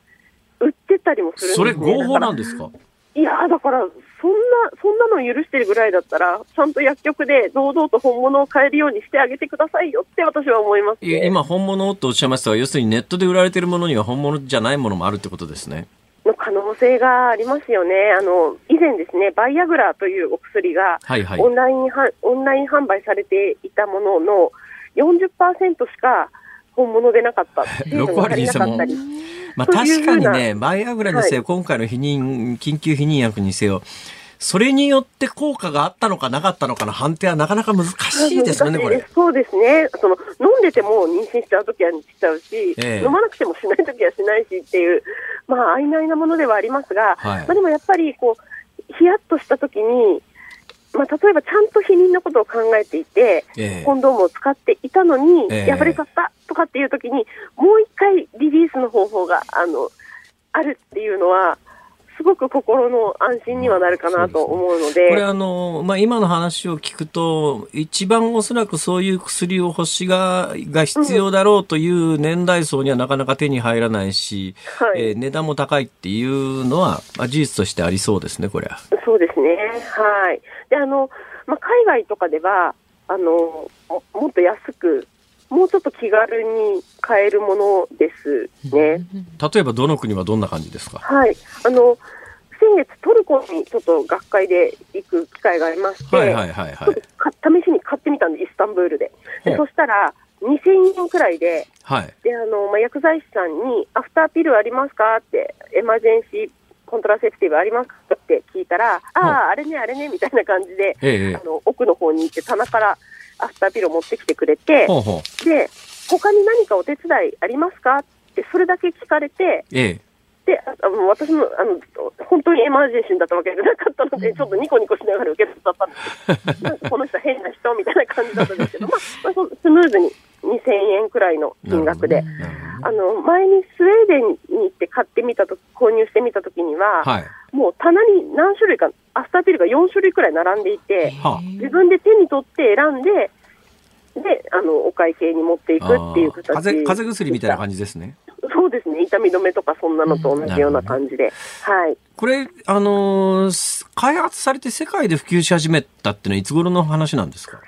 売ってたりもう。するんです、そね、れ合法なんでですか？いやーだから、そんな、そんなの許してるぐらいだったら、ちゃんと薬局で堂々と本物を買えるようにしてあげてくださいよって私は思います、ね。今本物とおっしゃいましたが、要するにネットで売られてるものには本物じゃないものもあるってことですね。の可能性がありますよね。あの、以前ですね、バイアグラというお薬が、オ。ンラインは、オンライン販売されていたものの40%しか本物でなかった。成分が足りなかったり。[laughs] まあ確かにね、バイアグラにせよ、今回の避妊、緊急避妊薬にせよ、それによって効果があったのかなかったのかの判定はなかなか難しいですよね、これ。そうですね。その、飲んでても妊娠しちゃうときはしちゃうし、ええ。飲まなくてもしないときはしないしっていう、まあ、曖昧なものではありますが、はい。まあ、でもやっぱり、こう、ヒヤッとしたときに、まあ、例えばちゃんと避妊のことを考えていて、ええ。コンドームを使っていたのに、ええ。破れちゃったとかっていうときに、もう一回リリースの方法が、あの、あるっていうのは、すごく心の安心にはなるかなと思うので、これあの、まあ、今の話を聞くと、一番おそらくそういう薬を欲しが、が必要だろうという年代層にはなかなか手に入らないし、はいえー値段も高いっていうのは、まあ、事実としてありそうですね、これは。そうですね。はい。で、あの、まあ、海外とかでは、あの、ももっと安く、もうちょっと気軽に買えるものですね。例えばどの国はどんな感じですか？はい。あの、先月トルコにちょっと学会で行く機会がありまして、はいはいはいはい試しに買ってみたんで、イスタンブールで。でそしたら、2000円くらいで、はい。で、あの、まあ、薬剤師さんに、アフターピルありますかって、エマージェンシーコントラセプティブありますかって聞いたら、ああ、あれね、あれね、みたいな感じで、ええあの、奥の方に行って棚からアフターピルを持ってきてくれて、ほうほう。で、他に何かお手伝いありますか？って、それだけ聞かれて、ええ。で、ああの私も、あの、本当にエマージェンシーだったわけじゃなかったので、ちょっとニコニコしながら受け取ったんですけど、[laughs] この人変な人みたいな感じだったんですけど、まあ、まあ、スムーズに2000円くらいの金額で。あの、前にスウェーデンに行って買ってみたと購入してみたときには、はい。もう棚に何種類か、アフターピルが4種類くらい並んでいて、は自分で手に取って選んで、で、あの、お会計に持っていくっていう形風風邪薬みたいな感じ。じですね。そうですね。痛み止めとかそんなのと同じような感じで。はい。これ、あのーす開発されて世界で普及し始めたっていうのはいつ頃の話なんですか？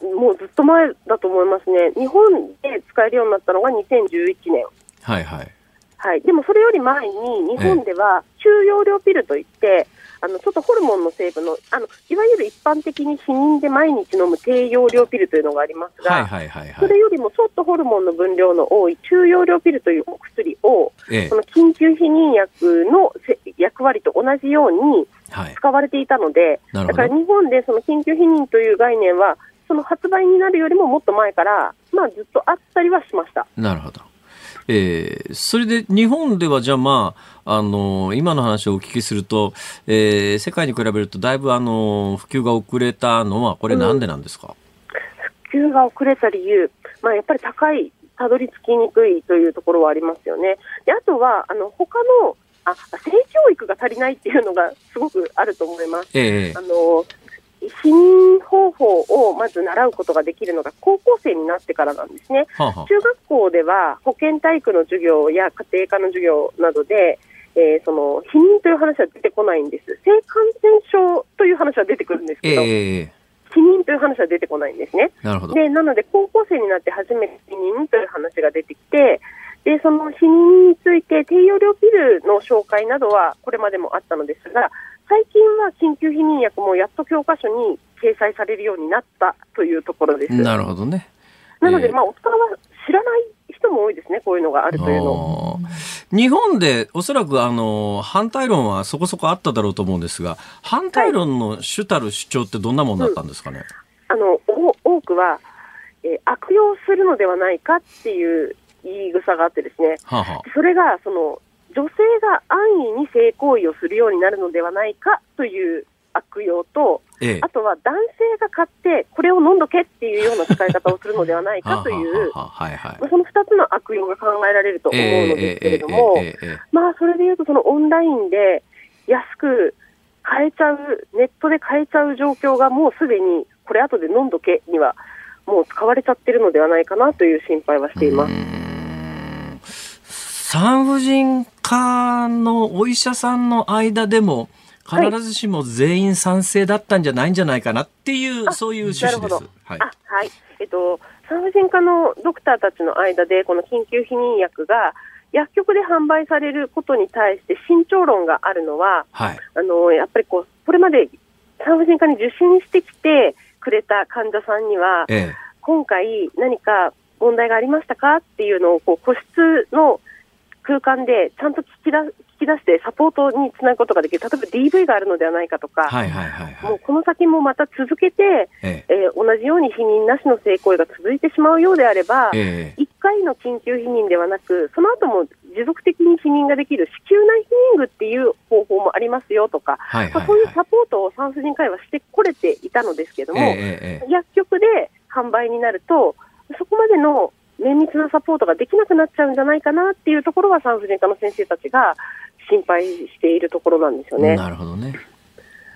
もうずっと前だと思いますね。日本で使えるようになったのが2011年。はいはい。はい。でもそれより前に、日本では中容量ピルといって、あの、ちょっとホルモンの成分の、あの、いわゆる一般的に避妊で毎日飲む低容量ピルというのがありますが、はいはいはいはいそれ。よりもちょっとホルモンの分量の多い中容量ピルというお薬を、ええそ。の緊急避妊薬のせ役割と同じようにはい。使われていたので、なるほどだから日本でその緊急避妊という概念は、その発売になるよりももっと前から、まあずっとあったりはしました。なるほど。えーそれで日本ではじゃあまあ、あの今の話をお聞きすると、えー世界に比べるとだいぶあの普及が遅れたのはこれなんでなんですか、普及が遅れた理由、まあ、やっぱり高い、たどり着きにくいというところはありますよね。であとは、あの他のあ性教育が足りないっていうのがすごくあると思います。ええあの避妊方法をまず習うことができるのが高校生になってからなんですね。はあはあ中学校では保健体育の授業や家庭科の授業などで、えーその避妊という話は出てこないんです。性感染症という話は出てくるんですえけど、え避妊という話は出てこないんですね。なるほど。で、なので高校生になって初めて避妊という話が出てきて、で、その避妊について低用量ピルの紹介などはこれまでもあったのですが、最近は緊急避妊薬もやっと教科書に掲載されるようになったというところです。なるほどね。なので、ええまあ、大人は知らない人も多いですね、こういうのがあるというの。日本でおそらくあの反対論はそこそこあっただろうと思うんですが反対論の主たる主張ってどんなものだったんですかね、あのお多くは、えー悪用するのではないかっていう言い草があってですね、はあはそれがその女性が安易に性行為をするようになるのではないかという悪用と、ええ。あとは男性が買って、これを飲んどけっていうような使い方をするのではないかという、その2つの悪用が考えられると思うのですけれども、まあそれでいうと、そのオンラインで安く買えちゃう、ネットで買えちゃう状況がもうすでに、これ後で飲んどけには、もう使われちゃってるのではないかなという心配はしています。産婦人科のお医者さんの間でもはい必ずしも全員賛成だったんじゃないんじゃないかなっていう、あそういう趣旨です。はい。あはい。えっと、産婦人科のドクターたちの間で、この緊急避妊薬が薬局で販売されることに対して慎重論があるのは、はい。あの、やっぱりこう、これまで産婦人科に受診してきてくれた患者さんには、ええ。今回何か問題がありましたかっていうのを、こう、個室の空間でちゃんと聞きだ聞き出してサポートにつなぐことができる。例えば DV があるのではないかとか、はいはいはいはい。もうこの先もまた続けて、ええー同じように避妊なしの性行為が続いてしまうようであれば、え。ええ。1回の緊急避妊ではなく、その後も持続的に避妊ができる子宮内避妊具っていう方法もありますよとか、はいはいまあそういうはい。サポートを産婦人科医はしてこれていたのですけども、ええええ。薬局で販売になると、そこまでの綿密なサポートができなくなっちゃうんじゃないかなっていうところは産婦人科の先生たちが心配しているところなんですよね。なるほどね。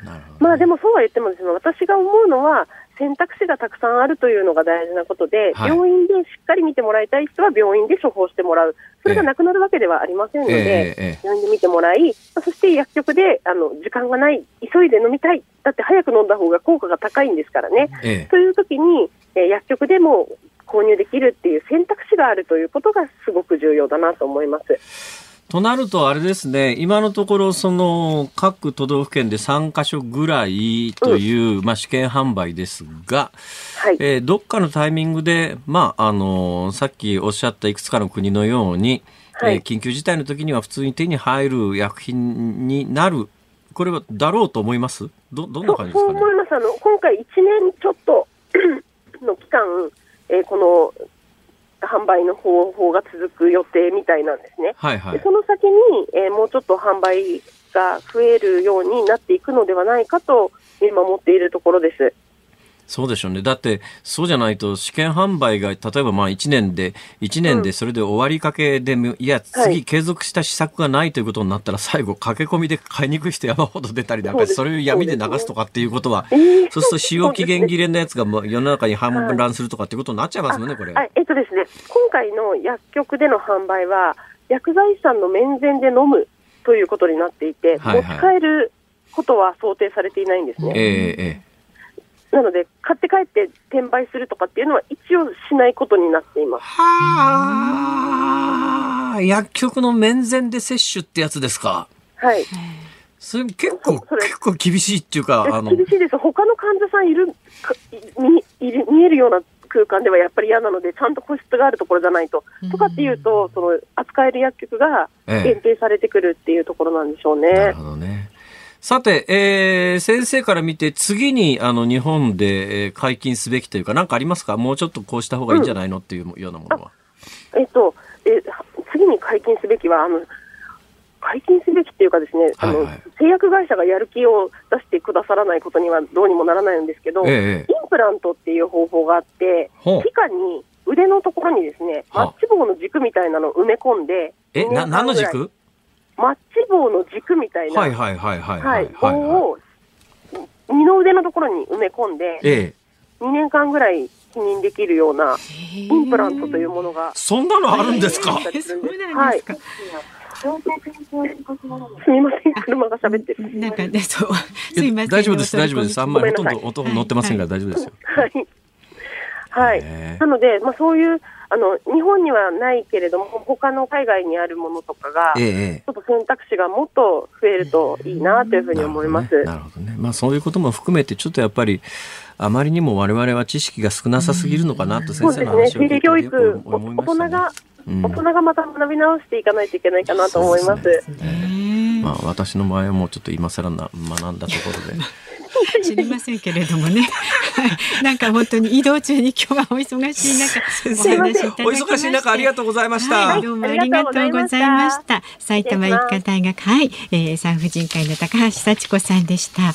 なるほどね、まあでもそうは言ってもですね、私が思うのは選択肢がたくさんあるというのが大事なことで、はい病院でしっかり見てもらいたい人は病院で処方してもらう。それがなくなるわけではありませんので、ええええ病院で見てもらい、そして薬局であの時間がない、急いで飲みたい、だって早く飲んだ方が効果が高いんですからね。ええ。という時に、えー薬局でも購入できるっていう選択肢があるということがすごく重要だなと思います。となると、あれですね、今のところ、その、各都道府県で3カ所ぐらいという、まあ、試験販売ですが、はい。えーどっかのタイミングで、まあ、あのさっきおっしゃったいくつかの国のように、はいえー緊急事態の時には普通に手に入る薬品になる、これはだろうと思います？ど、どんなそ感じですかね？そう思います。あの、今回1年ちょっとの期間、えーこの販売の方法が続く予定みたいなんですね。はいはい。でその先に、えーもうちょっと販売が増えるようになっていくのではないかと見守っているところです。そうでしょうね。だって、そうじゃないと、試験販売が、例えばまあ1年で、1年でそれで終わりかけでも、いや、は次い継続した施策がないということになったら、最後、駆け込みで買いにくい人山ほど出たりなんか、それを闇で流すとかっていうことは、えーそうすると使用期限切れれのやつがもう世の中に氾濫するとかっていうことになっちゃいますもんね、これ。はい、えっとですね、今回の薬局での販売は、薬剤師さんの面前で飲むということになっていて、はいはい。持ち帰ることは想定されていないんですね。ええええなので、買って帰って転売するとかっていうのは一応しないことになっています。はあ、薬局の面前で接種ってやつですか？はい。それ結構結構厳しいっていうか、あの、厳しいです。他の患者さんいる、いる見えるような空間ではやっぱり嫌なので、ちゃんと個室があるところじゃないと。とかっていうと、その扱える薬局がええ限定されてくるっていうところなんでしょうね。なるほどね。さて、えー先生から見て、次にあの日本でえー解禁すべきというか、何かありますか？もうちょっとこうした方がいいんじゃないのっていうようなものは。えっと、で次に解禁すべきは、あの、解禁すべきっていうかですね、あの、はい。はい製薬会社がやる気を出してくださらないことにはどうにもならないんですけど、ええインプラントっていう方法があって、皮下に腕のところにですね、マはッチ棒の軸みたいなのを埋め込んで、え、2な、何の軸？マッチ棒の軸みたいな、はいはいはいはいははいい。棒を二の腕のところに埋め込んで、ええ。2年間ぐらい否認できるようなインプラントというものが。そんなのあるんですか？はいすみません、車が喋ってる。なんかね、そう。すいません。大丈夫です、大丈夫です。あんまりほとんど音乗ってませんから大丈夫ですよ。はい。はいなので、まあ、そういう、あの、日本にはないけれども、他の海外にあるものとかが、ええちええ。ょっと選択肢がもっと増えるといいなというふうに思います。なるほどね。まあそういうことも含めて、ちょっとやっぱり、あまりにも我々は知識が少なさすぎるのかなと先生の話を聞いて性教育、大人が、うん大人がまた学び直していかないといけないかなと思います。すねまあ私の場合はもうちょっと今更な学んだところで。[laughs] 知りませんけれどもね。はいなんか本当に移動中に今日はお忙しい中、お話いただきおまして忙しい中ありがとうございました。はい、どうもありがとうございました。埼玉医科大学、はい、えー、産婦人科医の高橋幸子さんでした。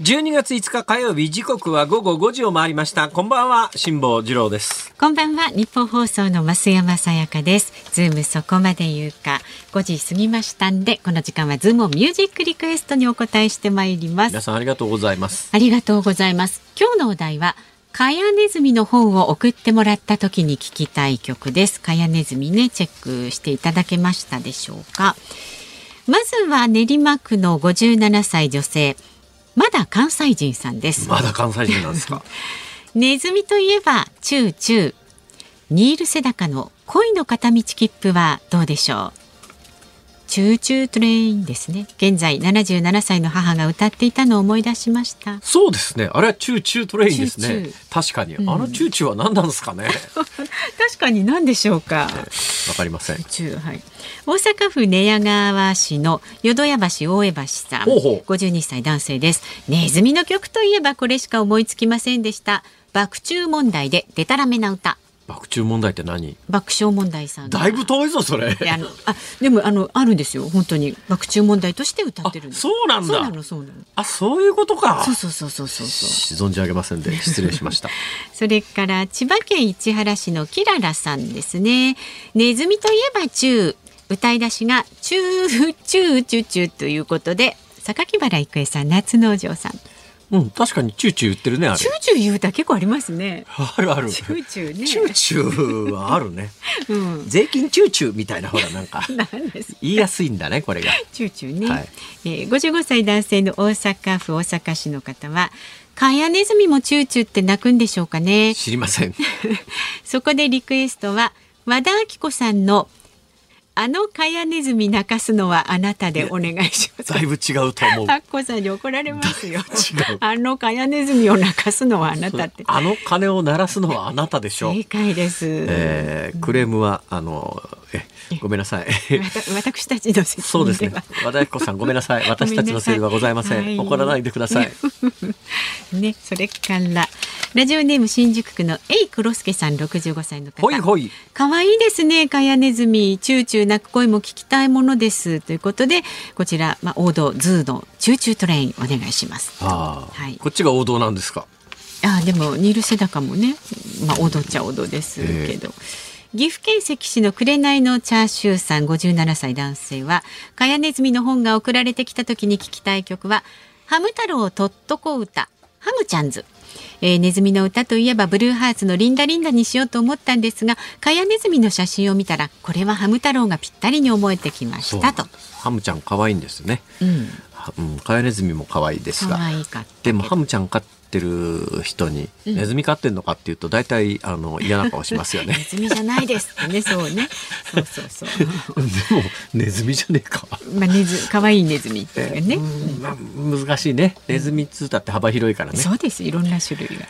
12月5日火曜日時刻は午後5時を回りました。こんばんは、辛坊治郎です。こんばんはニッポン放送の増山さやかですズームそこまで言うか5時過ぎましたんでこの時間はズームオンミュージックリクエストにお答えしてまいります皆さんありがとうございます。ありがとうございます。今日のお題は、かやねずみの本を送ってもらった時に聞きたい曲です。かやねずみね、チェックしていただけましたでしょうか。まずは練馬区の57歳女性、まだ関西人さんです。まだ関西人なんですか？[laughs] ネズミといえば、チューチュー。ニールセダカの恋の片道切符はどうでしょう？チューチュートレインですね。現在77歳の母が歌っていたのを思い出しました。そうですね。あれはチューチュートレインですね。確かに。んあのチューチューは何なんですかね。[laughs] 確かに何でしょうか。わかりません。中はい、大阪府寝屋川市の淀屋橋大江橋さんほうほう52歳男性ですネズミの曲といえばこれしか思いつきませんでした爆中問題でデタラメな歌爆中問題って何？爆笑問題さんがだいぶ遠いぞ、それ。であのあでもあのあるんですよ本当に爆中問題として歌ってるそうなんだそうなのそうなのあ、そういうことかそう。そうそうそうそうそう存じ上げませんで、[laughs] 失礼しました。それから千葉県市原市のキララさんですね。ネズミといえばチュー。歌い出しがチューチューチューチューということで、榊原郁恵さん、夏のお嬢さん。うん、確かにチューチュー言ってるね、あれチュ。ーチュー言う歌結構ありますね。あるある。チューチューね。チューチューはあるね。[laughs] うん。税金チューチューみたいな、ほら、なんか。言いやすいんだね、これが。チューチューね。はいえー、55歳男性の大阪府大阪市の方は、カヤネズミもチューチューって鳴くんでしょうかね？知りません。[laughs] そこでリクエストは和田アキ子さんのあのカヤネズミ泣かすのはあなたでお願いします。だいぶ違うと思う。アッコさんに怒られますよ。あのカヤネズミを泣かすのはあなたって。あの鐘を鳴らすのはあなたでしょう正。解です。えークレームはあのえ [laughs] [laughs] ごめんなさい。私たちの責そうですね。和田彦さんごめんなさい。私たちのせいではございません。ん怒らないでください。[laughs] ね、それからラジオネーム新宿区のエイクロスケさん65歳の方。ほいほい。可愛いですね、カヤネズミ、チューチュー鳴く声も聞きたいものです。ということで、こちら、まあ、王道 ZOO のチューチュートレインお願いします。ああ、はいこっちが王道なんですか？あでもニールセダカもね、まあ、王道っちゃ王道ですけど。岐阜県関市の紅のチャーシューさん57歳男性は「かやねずみの本が送られてきた時に聞きたい曲は「ハム太郎とっとこ歌ハムちゃんズ」えー、ネズミの歌といえばブルーハーツのリンダリンダにしようと思ったんですがかやネズミの写真を見たらこれはハム太郎がぴったりに思えてきましたと。ハムちゃん可愛いんですね。うん、うん、カヤネズミも可愛いですが。可愛かったでもハムちゃん飼ってる人に、ネズミ飼ってんのかっていうと大体あの嫌な顔しますよね。[laughs] ネズミじゃないですってねそうねそうそうそうでもネズミじゃねえか。まあネズ可愛いネズミっていうかね、まあ、難しいね。ネズミっつうたって幅広いからね。そうですいろんな種類が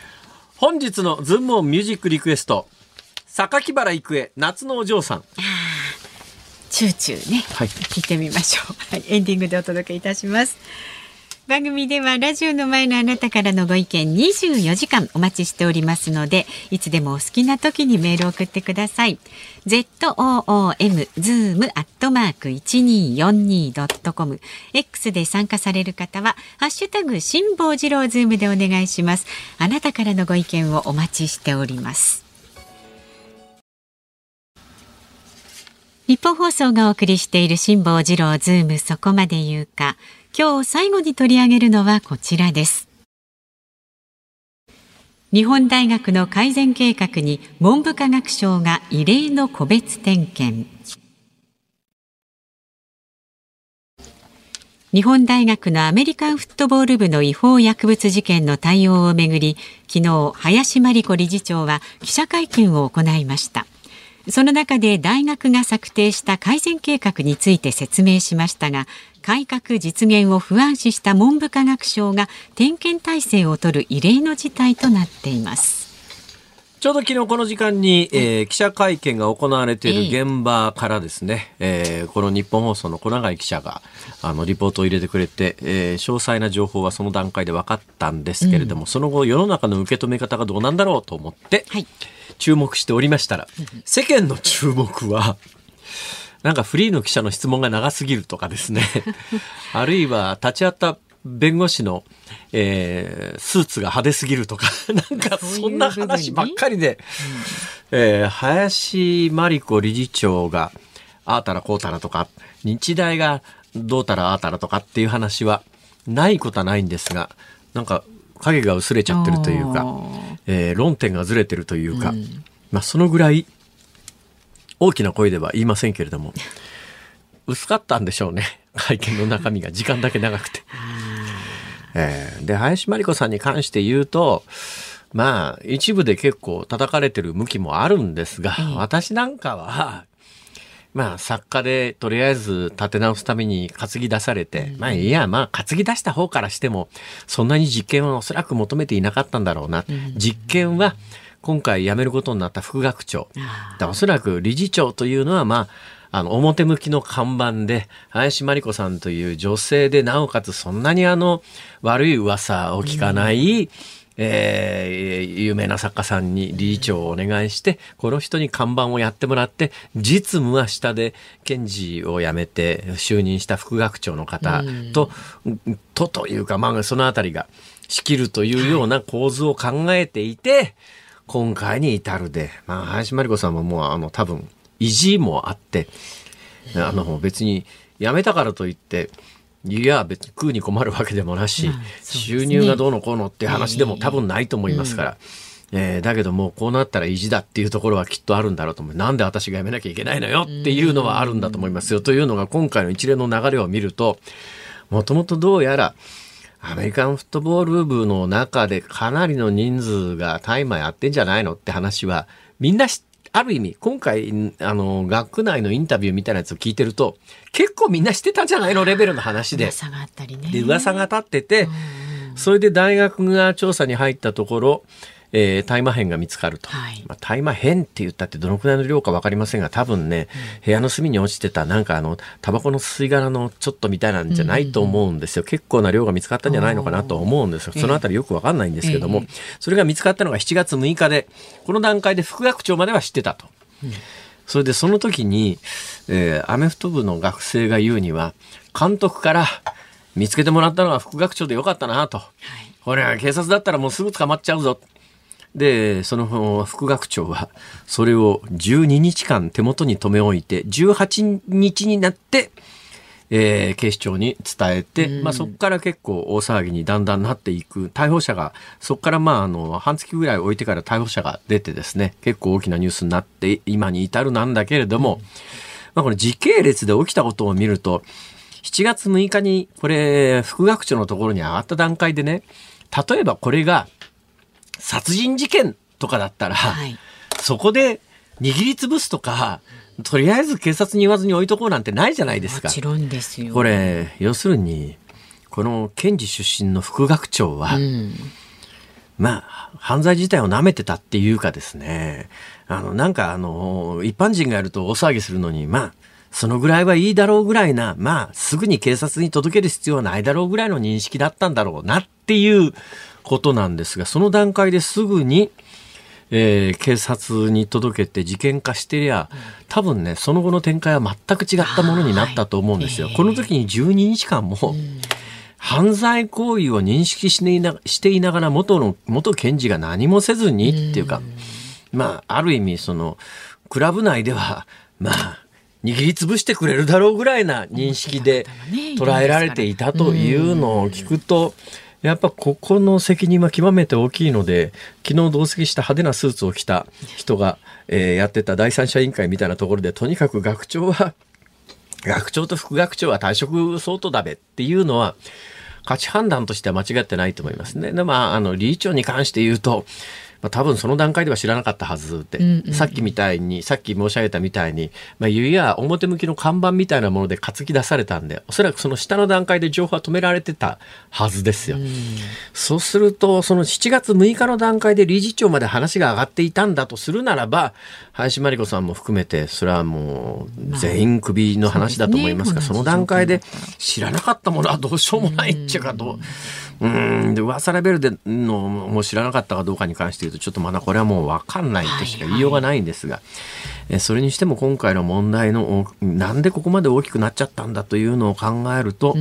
本日のズームオンミュージックリクエスト。榊原郁恵夏のお嬢さん。チューチューね、はい聞いてみましょう、はい、エンディングでお届けいたします番組ではラジオの前のあなたからのご意見24時間お待ちしておりますのでいつでもお好きな時にメールを送ってください。zoom zoom アットマーク 1242.com X で参加される方はハッシュタグ辛坊治郎ズームでお願いします。あなたからのご意見をお待ちしております。ニッポン放送がお送りしている辛坊治郎ズームそこまで言うか。今日最後に取り上げるのはこちらです。日本大学の改善計画に文部科学省が異例の個別点検。日本大学のアメリカンフットボール部の違法薬物事件の対応をめぐり昨日林真理子理事長は記者会見を行いました。その中で大学が策定した改善計画について説明しましたが改革実現を不安視した文部科学省が点検体制を取る異例の事態となっています。ちょうど昨日この時間に、えー記者会見が行われている現場からですね、えーこの日本放送の小永井記者があのリポートを入れてくれて、えー詳細な情報はその段階で分かったんですけれども、その後世の中の受け止め方がどうなんだろうと思って、はい。注目しておりましたら、世間の注目は、なんかフリーの記者の質問が長すぎるとかですね、[laughs] あるいは立ち会った弁護士の、えースーツが派手すぎるとか、[laughs] なんかそんな話ばっかりで、えー林真理子理事長が、ああたらこうたらとか、日大がどうたらああたらとかっていう話はないことはないんですが、なんか影が薄れちゃってるというか、えー論点がずれてるというか、まあそのぐらい大きな声では言いませんけれども、薄かったんでしょうね。[laughs] 会見の中身が時間だけ長くて。えーで、林真理子さんに関して言うと、まあ、一部で結構叩かれてる向きもあるんですが、私なんかは、まあ、作家でとりあえず立て直すために担ぎ出されて、まあいいや、まあ担ぎ出した方からしても、そんなに実験はおそらく求めていなかったんだろうな。実験は今回辞めることになった副学長。おそらく理事長というのは、まあ、あの、表向きの看板で、林真理子さんという女性で、なおかつそんなにあの、悪い噂を聞かない、えー有名な作家さんに理事長をお願いして、この人に看板をやってもらって、実務は下で検事を辞めて就任した副学長の方と、とというか、まあそのあたりが仕切るというような構図を考えていて、今回に至るで、まあ林真理子さんももうあの多分意地もあって、あの別に辞めたからといって、いや別に食うに困るわけでもなし、まあね収入がどうのこうのって話でも多分ないと思いますから。えーだけどもうこうなったら意地だっていうところはきっとあるんだろうと思う。なんで私が辞めなきゃいけないのよっていうのはあるんだと思いますよ。というのが今回の一連の流れを見ると、もともとどうやらアメリカンフットボール部の中でかなりの人数が大麻やってんじゃないのって話はみんなしある意味、今回、あの、学内のインタビューみたいなやつを聞いてると、結構みんなしてたんじゃないのレベルの話で。噂があったりねで、噂が立ってて、それで大学が調査に入ったところ、えー大麻片が見つかると。はいまあ、大麻片って言ったってどのくらいの量かわかりませんが、多分ね、部屋の隅に落ちてたなんかあの、タバコの吸い殻のちょっとみたいなんじゃないと思うんですよ。結構な量が見つかったんじゃないのかなと思うんですよ。そのあたりよくわかんないんですけども、それが見つかったのが7月6日で、この段階で副学長までは知ってたと。それでその時に、えーアメフト部の学生が言うには、監督から見つけてもらったのは副学長でよかったなと。これは警察だったらもうすぐ捕まっちゃうぞ。で、その副学長は、それを12日間手元に留め置いて、18日になって、えー警視庁に伝えて、まあ、そこから結構大騒ぎにだんだんなっていく逮捕者がそこからまああの半月ぐらい置いてから逮捕者が出てですね結構大きなニュースになって今に至るなんだけれども、まあ、これ時系列で起きたことを見ると7月6日にこれ副学長のところに上がった段階でね例えばこれが殺人事件とかだったら、はいそこで握りつぶすとかとりあえず警察に言わずに置いとこうなんてないじゃないですか。もちろんですよ。これ要するにこの検事出身の副学長は、うん、まあ犯罪自体を舐めてたっていうかですねあのなんかあの一般人がやると大騒ぎするのにまあそのぐらいはいいだろうぐらいなまあすぐに警察に届ける必要はないだろうぐらいの認識だったんだろうなっていうことなんですがその段階ですぐにえー警察に届けて事件化してりゃ多分ねその後の展開は全く違ったものになったと思うんですよ。はいこの時に12日間も、犯罪行為を認識していなしていながら元の元検事が何もせずにっていうか、まあある意味そのクラブ内ではまあ握りつぶしてくれるだろうぐらいな認識で捉えられていたというのを聞くと。やっぱここの責任は極めて大きいので昨日同席した派手なスーツを着た人が、えーやってた第三者委員会みたいなところでとにかく学長は [laughs] 学長と副学長は退職相当だべっていうのは価値判断としては間違ってないと思いますね。でまああの理事長に関して言うと、まあ、多分その段階では知らなかったはずで、さっきみたいにさっき申し上げたみたいに、まあ、指や表向きの看板みたいなもので担ぎ出されたんでおそらくその下の段階で情報は止められてたはずですよ。そうするとその7月6日の段階で理事長まで話が上がっていたんだとするならば林真理子さんも含めてそれはもう全員クビの話だと思いますが、そうですね。その段階で知らなかったものはどうしようもないっていうかどう。うんで噂レベルでのもう知らなかったかどうかに関して言うとちょっとまだこれはもう分かんないとしか言いようがないんですが、えそれにしても今回の問題のおなんでここまで大きくなっちゃったんだというのを考えると、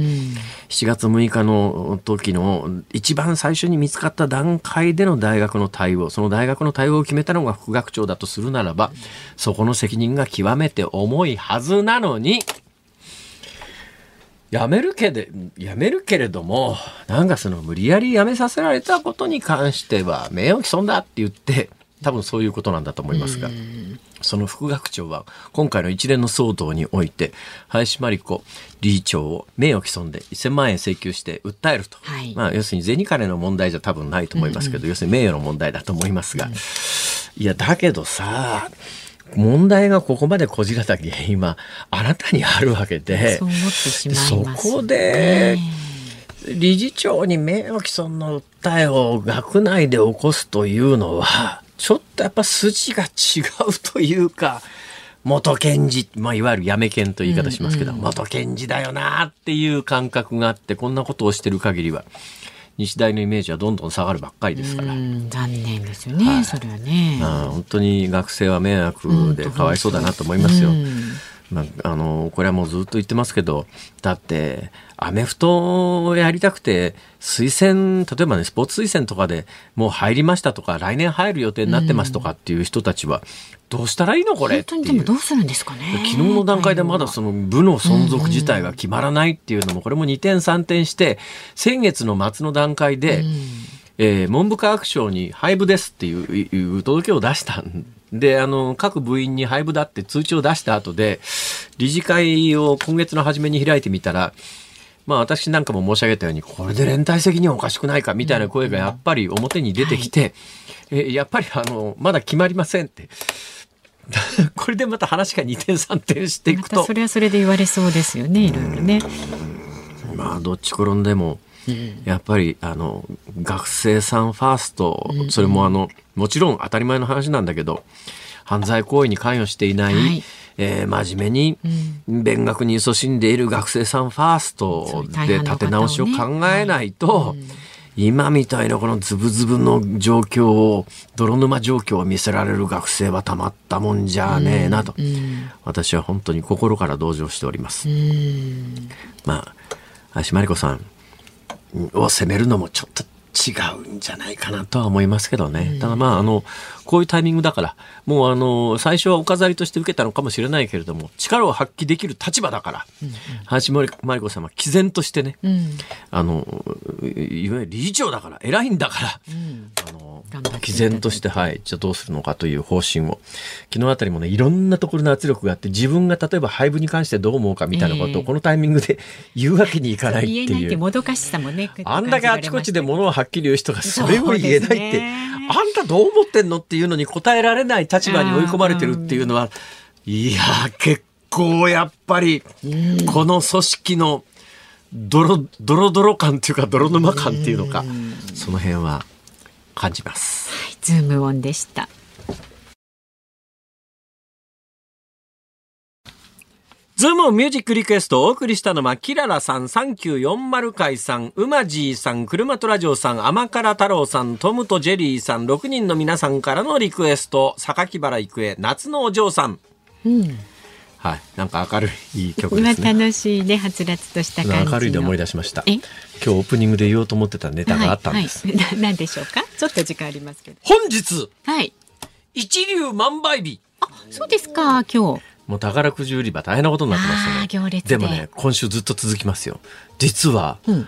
7月6日の時の一番最初に見つかった段階での大学の対応その大学の対応を決めたのが副学長だとするならばそこの責任が極めて重いはずなのに。辞めるけで、辞めるけれども、なんかその無理やり辞めさせられたことに関しては名誉毀損だって言って、多分そういうことなんだと思いますが、その副学長は今回の一連の騒動において、林真理子理事長を名誉毀損で1000万円請求して訴えると。はい。まあ要するに銭金の問題じゃ多分ないと思いますけど、要するに名誉の問題だと思いますが、いや、だけどさ、問題がここまでこじらた原因はあなたにあるわけで、そう思ってしまいそます、こで理事長に名誉毀損の訴えを学内で起こすというのはちょっとやっぱ筋が違うというか元検事、まあ、いわゆるやめ検という言い方しますけど、元検事だよなっていう感覚があってこんなことをしてる限りは日大のイメージはどんどん下がるばっかりですから。うん残念ですよね、それはね。ああ本当に学生は迷惑でかわいそうだなと思いますよ。うんまあ、あのこれはもうずっと言ってますけどだってアメフトをやりたくて推薦例えばねスポーツ推薦とかでもう入りましたとか来年入る予定になってますとかっていう人たちはどうしたらいいのこれ本当にでもどうするんですかね。昨日の段階でまだその部の存続自体が決まらないっていうのもこれも2点3点して先月の末の段階で、えー文部科学省に廃部ですっていう届けを出したん。であの各部員に廃部だって通知を出した後で理事会を今月の初めに開いてみたらまあ私なんかも申し上げたようにこれで連帯責任はおかしくないかみたいな声がやっぱり表に出てきて、えーやっぱりあのまだ決まりませんって。[laughs] これでまた話が2点3点していくと。またそれはそれで言われそうですよね、いろいろね。まあどっち転んでもやっぱりあの学生さんファーストそれもあのもちろん当たり前の話なんだけど犯罪行為に関与していない、はい。えー真面目に勉学に勤しんでいる学生さんファーストで立て直しを考えないと、今みたいなこのズブズブの状況を泥沼状況を見せられる学生はたまったもんじゃねえなと、私は本当に心から同情しております。まあ林真理子さんを責めるのもちょっと違うんじゃないかなとは思いますけどね。ただまあ、あの、こういうタイミングだから、もうあの、最初はお飾りとして受けたのかもしれないけれども、力を発揮できる立場だから、林真理子様、毅然としてね、あの、いわゆる理事長だから、偉いんだから、あの頑張っていた。だいて毅然として、はい、じゃあどうするのかという方針を、昨日あたりもね、いろんなところの圧力があって、自分が例えば配分に関してどう思うかみたいなことを、ええ。このタイミングで [laughs] 言うわけにいかないって言えないっていう。もどかしさもね。あんだけあちこちで物をはっきり言う人がそれを言えないって、ねあんたどう思ってんのっていうのに答えられない立場に追い込まれてるっていうのは、いやー、結構やっぱり、この組織のドロ、ドロドロ感っていうか、泥沼感っていうのか、その辺は感じます。ズームオンでした。ズームミュージックリクエストをお送りしたのは、キララさん、3940回さん、うまじーさん、車とラジオさん、甘辛太郎さん、トムとジェリーさん、6人の皆さんからのリクエスト、榊原郁恵、夏のお嬢さん。はい。なんか明るい曲今ですね。楽しいね、はつらつとした感じの。明るいで思い出しました。え？今日オープニングで言おうと思ってたネタがあったんです。はいはい、ななんでしょうか？ちょっと時間ありますけど。本日、はい。一流万倍日。そうですか、今日。もう宝くじ売り場大変なことになってますよね。でもね、今週ずっと続きますよ。実は、うん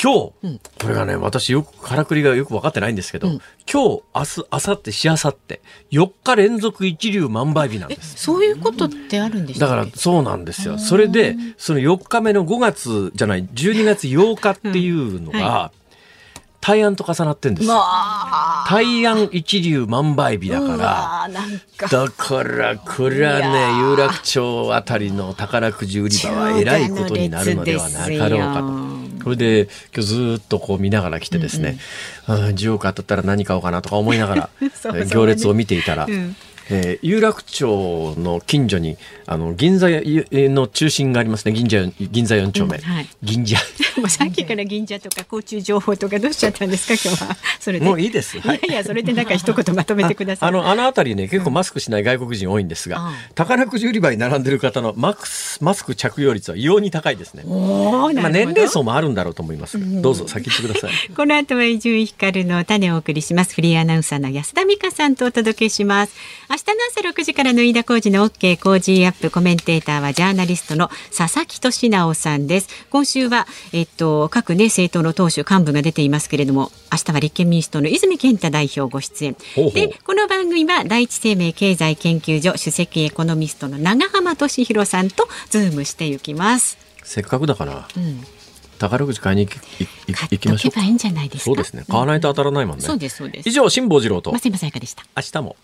今日、これがね、私よく、からくりがよく分かってないんですけど、うん今日、明日、明後日、しあさって、4日連続一流万倍日なんです。そういうことってあるんでしただからそうなんですよ。それで、その4日目の5月じゃない、12月8日っていうのうんが、大安と重なってんです。大安一流万倍日だから。だから、これはね、ー。有楽町あたりの宝くじ売り場はえらいことになるのではなかろうかと。これで、今日ずーっとこう見ながら来てですね、うん10億当たったら何買おうかなとか思いながら、[laughs] 行列を見ていたら、うんえー有楽町の近所に、あの、銀座の中心がありますね。銀座、銀座4丁目。うんはい銀座。[laughs] もうさっきから銀座とか交通情報とかどうしちゃったんですか [laughs] 今日は。それで。もういいです。いやいや、それでなんか一言まとめてください。あの、あの辺りね、結構マスクしない外国人多いんですが、うん宝くじ売り場に並んでる方のマスマスク着用率は異様に高いですね。まあ年齢層もあるんだろうと思いますが、どうぞ先言ってください。[laughs] この後は伊集院光の種をお送りします。フリーアナウンサーの安田美香さんとお届けします。明日の朝6時からの飯田浩二の OK 工事アップコメンテーターはジャーナリストの佐々木俊尚さんです。今週は、えっと、各ね、政党の党首幹部が出ていますけれども、明日は立憲民主党の泉健太代表ご出演。で、この番組は第一生命経済研究所首席エコノミストの永濱利廣さんとズームしていきます。せっかくだから、ん宝くじ買いに行きましょうかとけばいいんじゃないですか？そうですね。買わないと当たらないもんね。そうです、そうです。以上、辛坊治郎と、松山さやかでした。明日も。